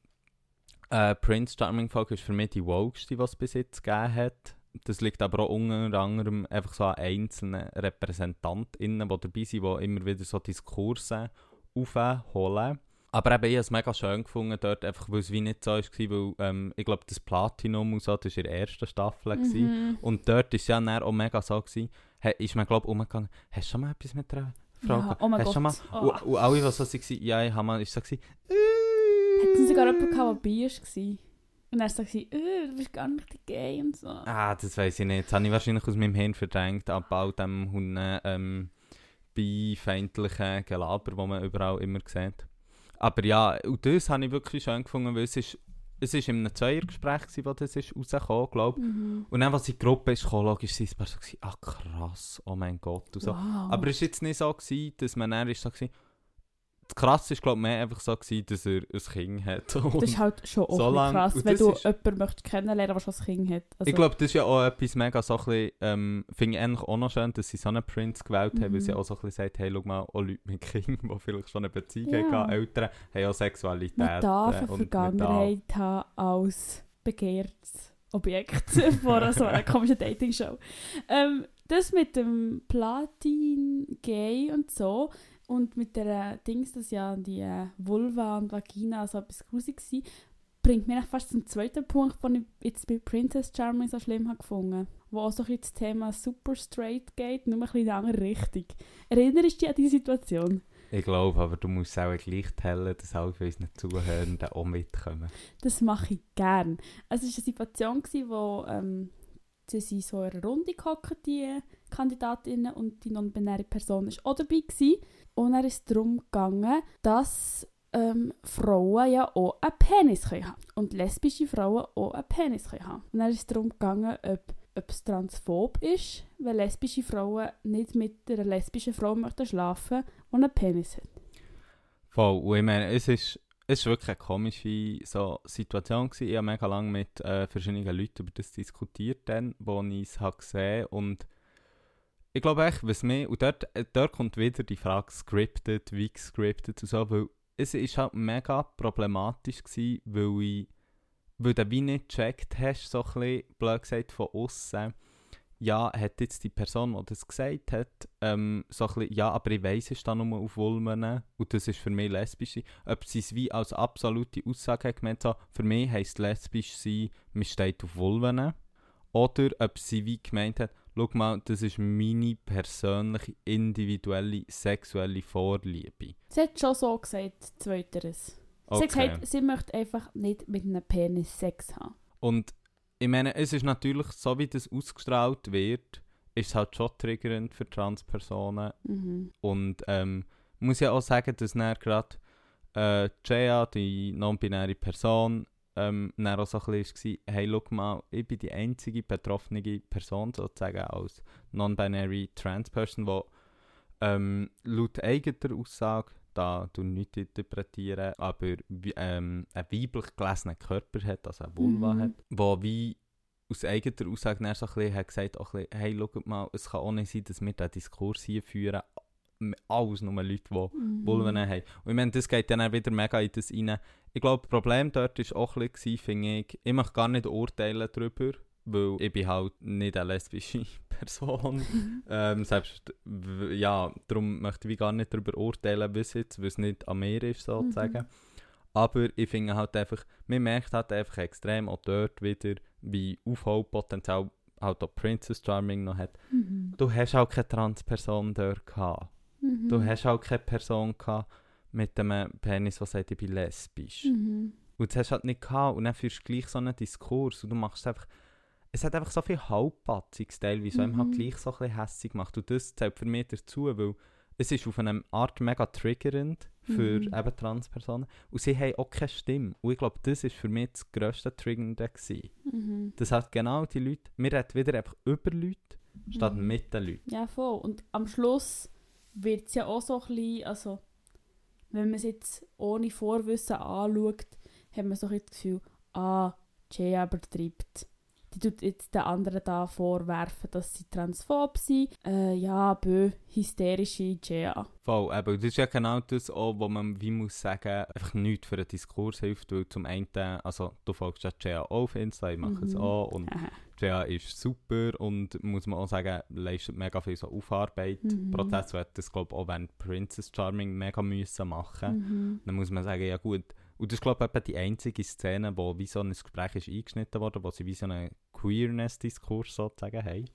äh, Prince Charming Folge ist für mich die wogeste, die es bis jetzt gegeben hat. Das liegt aber auch unter anderem einfach so an einzelnen RepräsentantInnen, die dabei sind, die immer wieder so Diskurse aufholen. Aber eben, ich habe es mega schön gefunden dort, einfach weil es wie nicht so war, weil ähm, ich glaube, das Platinum und so, das war in der ersten Staffel. gewesen. Mhm. Und dort war es ja dann auch mega so, gewesen, hey, ist mir glaube ich umgegangen, hast du schon mal etwas mit einer Frau Ja, oh mein hast du schon mal? Gott. Oh. Und, und alle, die so waren, ja, ich habe mal, ist so gewesen, Hätten sogar jemanden gehabt, der bei war. Und er sagte, äh, du bist gar nicht gay und so. Ah, das weiß ich nicht. Das habe ich wahrscheinlich aus meinem Hirn verdrängt, ab all dem Hunden, ähm, beifeindlichen Gelaber, das man überall immer sieht. Aber ja, und das habe ich wirklich schön gefunden, weil es ist, es ist in einem Zweiergespräch, gewesen, wo das ist rausgekommen, glaube ich. Mhm. Und dann, als die Gruppe ist gekommen, logisch, sind es so, ah krass, oh mein Gott, und so. Wow. Aber es war jetzt nicht so, gewesen, dass man dann ist so gewesen, das Krasse war, glaube ich, mehr einfach so, gewesen, dass er ein Kind hat. das Und ist halt schon auch so lang- krass, wenn das du ist- jemanden möchtest kennenlernen der schon ein Kind hat. Also, ich glaube, das ist ja auch etwas mega so ein bisschen, ähm, finde ich eigentlich auch noch schön, dass sie so einen Prince gewählt haben, weil sie Mhm. auch so ein bisschen sagt, hey, schau mal, auch Leute mit Kindern, die vielleicht schon eine Beziehung Ja. hatten, Eltern, haben auch Sexualität. man darf äh, eine Vergangenheit haben als begehrtes Objekt [laughs] von so einer komischen Dating-Show. Ähm, das mit dem Platin, Gay und so und mit der Dings, dass ja die äh, Vulva und Vagina so etwas grusig war, bringt mich fast zum zweiten Punkt, den ich jetzt bei Princess Charming so schlimm habe gefunden wo auch so ein das Thema super straight geht, nur ein bisschen in eine andere Richtung. Erinnerst du dich an diese Situation? Ich glaube, aber du musst auch gleich teilen, dass alle von unseren Zuhörenden auch mitkommen. Das mache ich gern. Also es war eine Situation, gewesen, wo ähm, sie sind so in einer Runde gehockt, die Kandidatinnen und die non-binäre Person war auch dabei. Gewesen. Und dann ist darum gegangen, dass ähm, Frauen ja auch einen Penis können haben und lesbische Frauen auch einen Penis können haben. Und dann ist darum gegangen, ob, ob es transphob ist, weil lesbische Frauen nicht mit einer lesbischen Frau möchten schlafen, die einen Penis hat. Voll, und ich meine, es ist, es ist wirklich eine komische so, Situation gewesen. Ich habe mega lange mit äh, verschiedenen Leuten über das diskutiert, wo ich es habe gesehen und ich glaube echt, was mir, und dort, äh, dort kommt wieder die Frage scripted, wie gescriptet und so, weil es ist halt mega problematisch gewesen, weil ich, weil du wie nicht gecheckt hast, so ein bisschen, blöd gesagt, von außen ja, hat jetzt die Person, die das gesagt hat, ähm, so ein bisschen, ja, aber ich weiss, es ist da nur auf Vulven und das ist für mich lesbisch. Ob sie es wie als absolute Aussage hat gemeint, so, für mich heisst lesbisch sein, man steht auf Vulven. Oder ob sie wie gemeint hat, schau mal, das ist meine persönliche, individuelle, sexuelle Vorliebe. Sie hat schon so gesagt, zweiteres. Sie hat Okay. gesagt, sie möchte einfach nicht mit einem Penis Sex haben. Und ich meine, es ist natürlich, so wie das ausgestrahlt wird, ist es halt schon triggernd für Transpersonen. Mhm. Und ähm, ich muss ja auch sagen, dass dann gerade äh, Jaya, die non-binäre Person, ähm, dann auch so ein bisschen war, hey, schau mal, ich bin die einzige betroffene Person sozusagen als non-binary Trans-Person, die ähm, laut eigener Aussage, da du nicht interpretieren, aber ähm, einen weiblich gelesenen Körper hat, also eine Vulva Mhm. hat, wo wie aus eigener Aussage dann so ein bisschen hat gesagt, auch ein bisschen, hey, schaut mal, es kann auch nicht sein, dass wir diesen Diskurs hier führen, alles nur Leute, die Mhm. Vulven haben. Und ich meine, das geht dann auch wieder mega in das rein. Ich glaube, das Problem dort war auch ein bisschen, finde ich, ich möchte gar nicht urteilen darüber, weil ich bin halt nicht eine lesbische [laughs] Person. ähm, selbst, w- ja, darum möchte ich wie gar nicht darüber urteilen bis jetzt, weil es nicht an mir ist, sozusagen. Aber ich finde halt einfach, man merkt halt einfach extrem auch dort wieder, wie Aufholpotenzial halt auch Princess Charming noch hat. Mhm. Du hast auch keine Transperson dort gehabt. Mhm. Du hast auch keine Person gehabt mit einem Penis, der sagt, ich bin lesbisch. Mhm. Und das hast du halt nicht gehabt. Und dann führst du gleich so einen Diskurs und du machst einfach... Es hat einfach so viel Halbpatziges teilweise, was einem halt Mhm. gleich so ein bisschen hässig gemacht. Und das zählt für mich dazu, weil es ist auf eine Art mega triggernd für Mhm. eben Transpersonen. Und sie haben auch keine Stimme. Und ich glaube, das ist für mich das grösste Triggernde gewesen. Mhm. Das hat genau die Leute, wir reden wieder einfach über Leute, statt Mhm. mit den Leuten. Ja, voll. Und am Schluss wird es ja auch so ein bisschen, also wenn man es jetzt ohne Vorwissen anschaut, hat man so ein das Gefühl, ah, Jay übertreibt. Die tut jetzt den anderen da vorwerfen, dass sie transphob sind. Äh, ja, bö, hysterische Jaya. Voll, eben. Das ist ja genau das auch, wo man wie muss sagen, einfach nichts für den Diskurs hilft, weil zum einen, also du folgst ja auch auf Insta, ich mache es Mhm. auch und. [laughs] Jaya ist super und muss man auch sagen, leistet mega viel so Aufarbeit. Mhm. Prozess wird das glaube ich auch während Princess Charming mega müssen machen. Mhm. Dann muss man sagen, ja gut. Und das ist glaube ich die einzige Szene, wo wie so ein Gespräch ist eingeschnitten wurde, wo sie wie so einen Queerness-Diskurs sozusagen haben.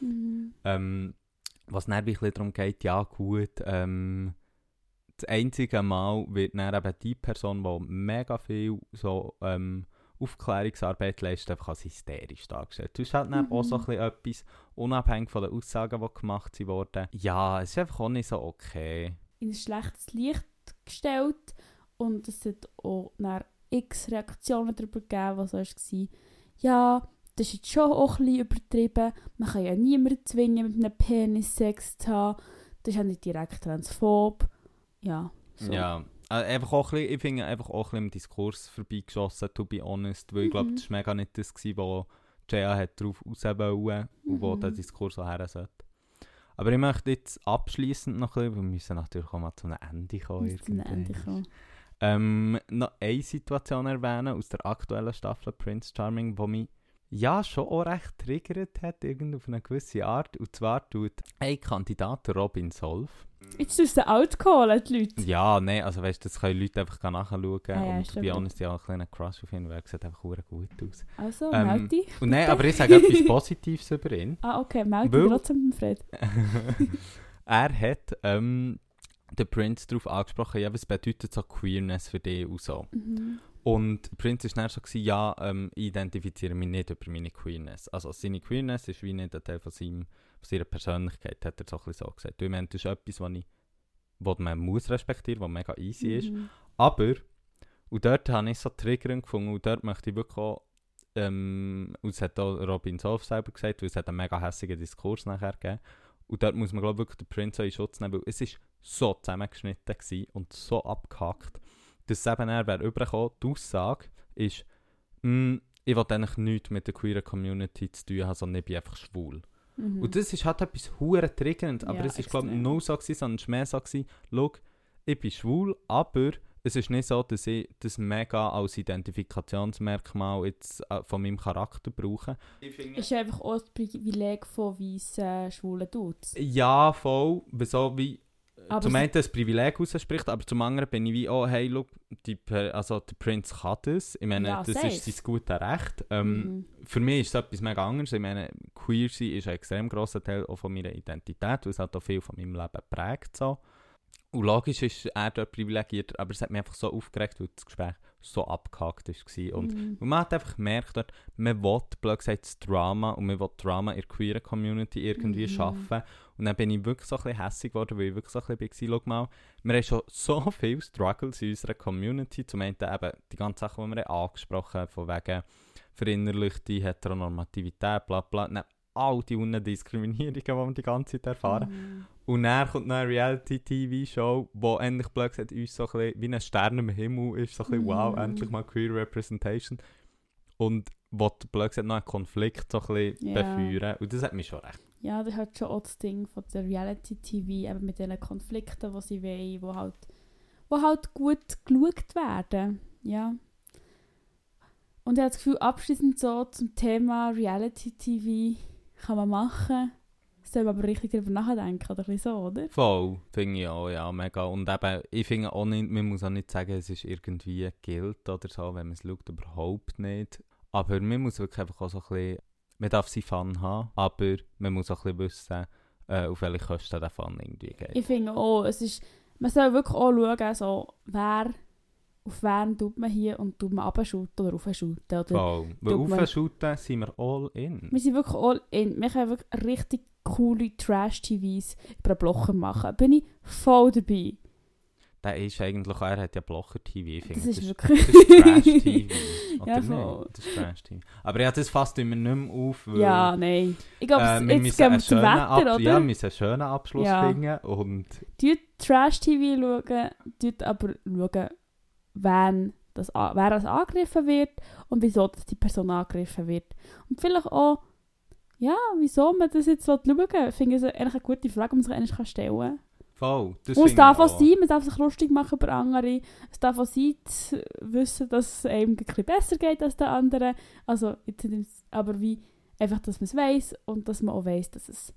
Mhm. Ähm, was dann ein bisschen darum geht, ja gut, ähm, das einzige Mal wird dann eben die Person, die mega viel so ähm, Aufklärungsarbeit leistet, einfach als hysterisch dargestellt. Das ist halt dann auch so ein Mhm. bisschen etwas, unabhängig von den Aussagen, die gemacht wurden. Ja, es ist einfach auch nicht so okay. in ein schlechtes Licht gestellt und es hat auch nach x Reaktionen darüber gegeben, was so war. Ja, das ist jetzt schon auch ein bisschen übertrieben. Man kann ja niemanden zwingen, mit einem Penis Sex zu haben. Das ist ja nicht direkt transphob. Ja, so. Ja, äh, einfach auch ein bisschen, ich finde einfach auch ein bisschen im Diskurs vorbeigeschossen, to be honest, weil ich glaube, Mhm. das war mega nicht das, gewesen, wo Jaya hat darauf raus wollte und wo Mhm. der Diskurs auch her sollte. Aber ich möchte jetzt abschließend noch ein bisschen, wir müssen natürlich auch mal zu einem Ende kommen. Muss zum Ende kommen. Ähm, noch eine Situation erwähnen aus der aktuellen Staffel Prince Charming, die mich ja schon auch recht triggert hat, irgendwie auf eine gewisse Art. Und zwar tut ein Kandidat, Robin Solf, Jetzt tust du outcallen, die Leute. Ja, nein, also weißt du, das können Leute einfach nachschauen. Ah ja, und bei ist ja auch ein kleiner Crush auf ihn, weil er sieht einfach gut aus. Also, Ähm, melde dich. Und nein, aber ich sage etwas Positives über ihn. Ah, okay, melde dich trotzdem, Fred. [laughs] [laughs] er hat ähm, den Prince darauf angesprochen, ja, was bedeutet so Queerness für dich und so. Mhm. Und der Prince war dann so, gewesen, ja, ähm, ich identifiziere mich nicht über meine Queerness. Also seine Queerness ist wie nicht ein Teil von, seinem, von seiner Persönlichkeit, hat er so ein bisschen so gesagt. Ich meine, das ist etwas, was, ich, was man muss respektieren, was mega easy ist. Mhm. Aber, und dort habe ich so Triggerung gefunden und dort möchte ich wirklich auch, ähm, und es hat auch Robin Solf selber gesagt, weil es hat einen mega hässigen Diskurs nachher gegeben. Und dort muss man glaube ich wirklich den Prince in Schutz nehmen, weil es ist so zusammengeschnitten gewesen und so abgehackt, dass eben dann wäre übergekommen, die Aussage ist, «Mm, ich will eigentlich nichts mit der queeren Community zu tun haben, sondern ich bin einfach schwul. Mhm. Und das ist halt etwas hure triggernd, aber Ja, es ist glaube ich nur so gewesen, sondern es war mehr so gewesen, schau, ich bin schwul, aber es ist nicht so, dass ich das mega als Identifikationsmerkmal jetzt äh, von meinem Charakter brauche. Ist einfach auch das Privileg von weißen schwulen Dudes. ja, voll, so wie Aber zum einen das Privileg ausspricht, aber zum anderen bin ich wie, oh hey, look, die, also der Prinz kann das. Ich meine, Ja, das safe. ist sein gutes Recht. Ähm, Mhm. Für mich ist es etwas mega anderes. Ich meine, queer sein ist ein extrem grosser Teil auch von meiner Identität, weil es hat auch viel von meinem Leben prägt. So. Und logisch ist er dort privilegiert, aber es hat mich einfach so aufgeregt, weil das Gespräch so abgehakt war. Und, Mhm. und man hat einfach gemerkt, dort, man will, blöd gesagt, das Drama und man will Drama in der queeren Community irgendwie Mhm. schaffen. Und dann bin ich wirklich so ein bisschen hässlich geworden, weil ich wirklich so ein bisschen war, schau mal, wir haben schon so viele Struggles in unserer Community. Zum einen eben die ganzen Sachen, die wir angesprochen haben, von wegen verinnerlichte Heteronormativität, bla bla. Dann all die Diskriminierungen, die wir die ganze Zeit erfahren. Mhm. Und dann kommt noch eine Reality-TV-Show, wo endlich blöd gesagt uns so ein wie ein Stern im Himmel ist, so ein bisschen, wow, Mhm. endlich mal Queer Representation. Und wo blöd gesagt noch einen Konflikt so ein bisschen Ja. befeuern. Und das hat mich schon recht. Ja, das hat schon auch das Ding von der Reality-TV, eben mit diesen Konflikten, die sie wollen, wo halt, wo halt gut geschaut werden. Ja. Und ich habe das Gefühl, abschließend so zum Thema Reality-TV kann man machen. Soll man aber richtig darüber nachdenken, oder so, oder? Voll, finde ich auch, ja, mega. Und eben, ich finde auch nicht, man muss auch nicht sagen, es ist irgendwie Guilt oder so, wenn man es schaut, überhaupt nicht. Aber man muss wirklich einfach auch so ein bisschen, man darf seinen Fun haben, aber man muss auch ein bisschen wissen, äh, auf welche Kosten der Fun irgendwie geht. Ich finde auch, es ist, man soll wirklich auch schauen, so, wer, auf wen tut man hier und tut man abschuten oder raufschuten. Oder. Weil aufschuten sind wir all in. Wir sind wirklich all in. Wir können wirklich richtig coole Trash-TVs über einen Blocher machen. Bin ich voll dabei. Der ist eigentlich, er hat ja Blocher-TV, finde, Das ist das, wirklich... das ist Trash-TV. [laughs] Ja, voll. Das ist Trash-TV. Aber ja, das fasst immer nicht mehr auf, weil... Ja, nein. Ich glaube, äh, wir jetzt gehen wir zum Wetter, Ab- oder? Ja, wir müssen einen schönen Abschluss Ja. finden und... Die Trash-TV schauen, tut aber schauen, wann das, wer das angegriffen wird und wieso dass die Person angegriffen wird. Und vielleicht auch, ja, wieso man das jetzt schauen will. Ich finde es eigentlich eine gute Frage, die man sich eigentlich stellen kann. Voll, das Und es darf ich auch sein, man darf sich lustig machen über andere. Es darf auch sein, zu wissen, dass es einem ein besser geht als der andere. Also, jetzt aber wie einfach, dass man es weiss und dass man auch weiss, dass es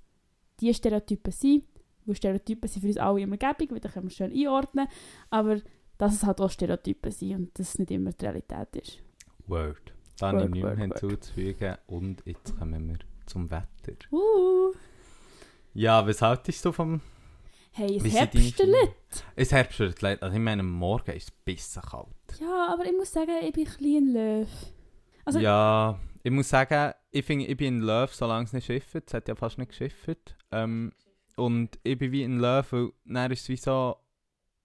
die Stereotypen sind. Weil Stereotypen sind für uns alle immer gäbig, weil dann können wir schön einordnen. Aber dass es halt auch Stereotypen sind und dass es nicht immer die Realität ist. Word. Da habe ich nichts hinzuzufügen. Und jetzt kommen wir zum Wetter. Uh. Ja, was haltest du vom... Hey, es Herbstlet. Es Herbst, also ich meine, Morgen ist es bisschen kalt. Ja, aber ich muss sagen, ich bin ein bisschen ein Löw. Also- ja, ich muss sagen, ich finde, ich bin in Löw, solange es nicht schifft. Es hat ja fast nicht geschifft. Ähm, und ich bin wie in Löw, weil dann ist es wie so,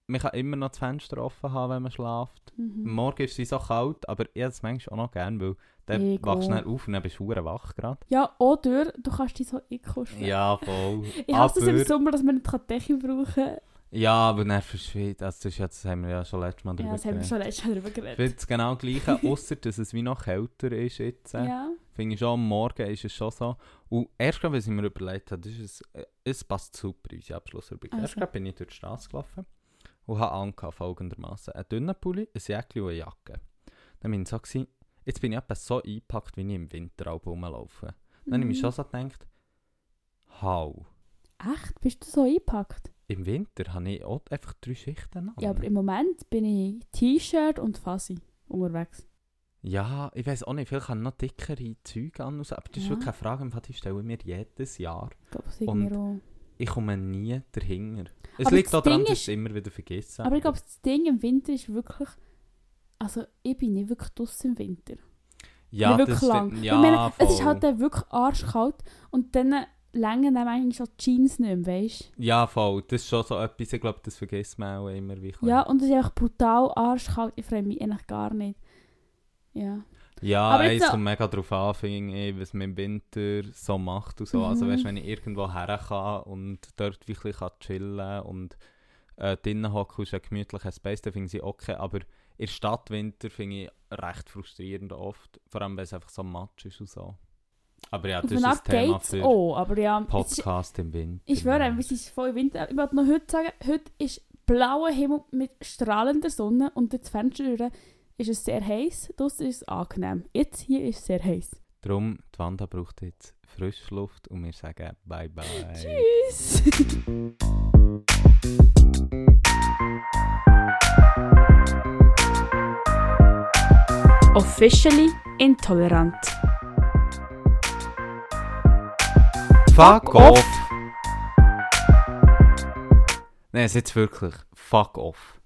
man kann immer noch das Fenster offen haben, wenn man schläft. Mhm. Morgen ist es so kalt, aber ich es manchmal auch noch gerne, weil dann Ich wachst du dann auf und dann bist du wach gerade. Ja, oder du kannst dich so einkuscheln. Ja, voll. [laughs] Ich hasse es im aber, Sommer, dass man nicht Decke brauchen kann. ja, aber dann verschwitzt. Also das, ja, das haben wir ja schon letztes Mal Ja, drüber das haben wir geredet. schon letztes Mal darüber Ich geredet. finde es genau gleich, [laughs] außer dass es wie noch kälter ist jetzt. Ja. Finde ich schon, am Morgen ist es schon so. Und erst gerade, was ich mir überlegt habe, das ist es, äh, es passt super in unsere Abschlussrubrik. Also. Erst gerade bin ich durch die Straße gelaufen und habe angehabt folgendermaßen. Einen dünnen Pulli, ein Jäckchen und eine Jacke. Dann bin ich so gewesen, jetzt bin ich etwa so eingepackt, wie ich im Winter auch rumlaufe. Dann habe ich mir Mhm. schon so gedacht, how? Echt? Bist du so eingepackt? Im Winter habe ich auch einfach drei Schichten an. Ja, aber im Moment bin ich T-Shirt und Fassi unterwegs. Ja, ich weiß auch nicht, vielleicht habe ich noch dickere Züge an. und Aber das ist Ja. wirklich eine Frage, die stelle ich mir jedes Jahr. Ich glaube, das irgendwie auch. Ich komme nie dahinter. Es Aber liegt das daran, Ding dass ich es immer wieder vergesse. Aber ich glaube, das Ding im Winter ist wirklich... Also, ich bin nicht wirklich draussen im Winter. ja, nicht wirklich das lang. stimmt. Ich Ja, meine, es ist voll. halt dann wirklich arschkalt und dann länger dann eigentlich schon Jeans nicht mehr, weißt Ja, voll. Das ist schon so etwas, ich glaube, das vergisst man auch immer. Wie Ja, und es ist einfach brutal arschkalt. Ich freue mich eigentlich gar nicht. Ja. Ja aber es kommt mega darauf an, ich, was man im Winter so macht und so. Also, Mhm. weißt du, wenn ich irgendwo her kann und dort wirklich kann chillen und äh, drinnen hocken ist ein gemütlicher Space, dann finde ich okay. Aber in der Stadt Winter finde ich recht frustrierend oft. Vor allem, weil es einfach so matsch ist und so. Aber ja, das ist ein Thema für auch, aber ja. es ist- Podcast im Winter. Ich schwöre, wir sind voll im Winter. Ich wollte noch heute sagen, heute ist blauer Himmel mit strahlender Sonne und das Fenster ist es sehr heiß. Draussen ist es angenehm. Jetzt hier ist es sehr heiß. Darum, die Wanda braucht jetzt Frischluft und wir sagen bye bye. Tschüss! Officially intolerant. Fuck off! Nein, jetzt wirklich. Fuck off.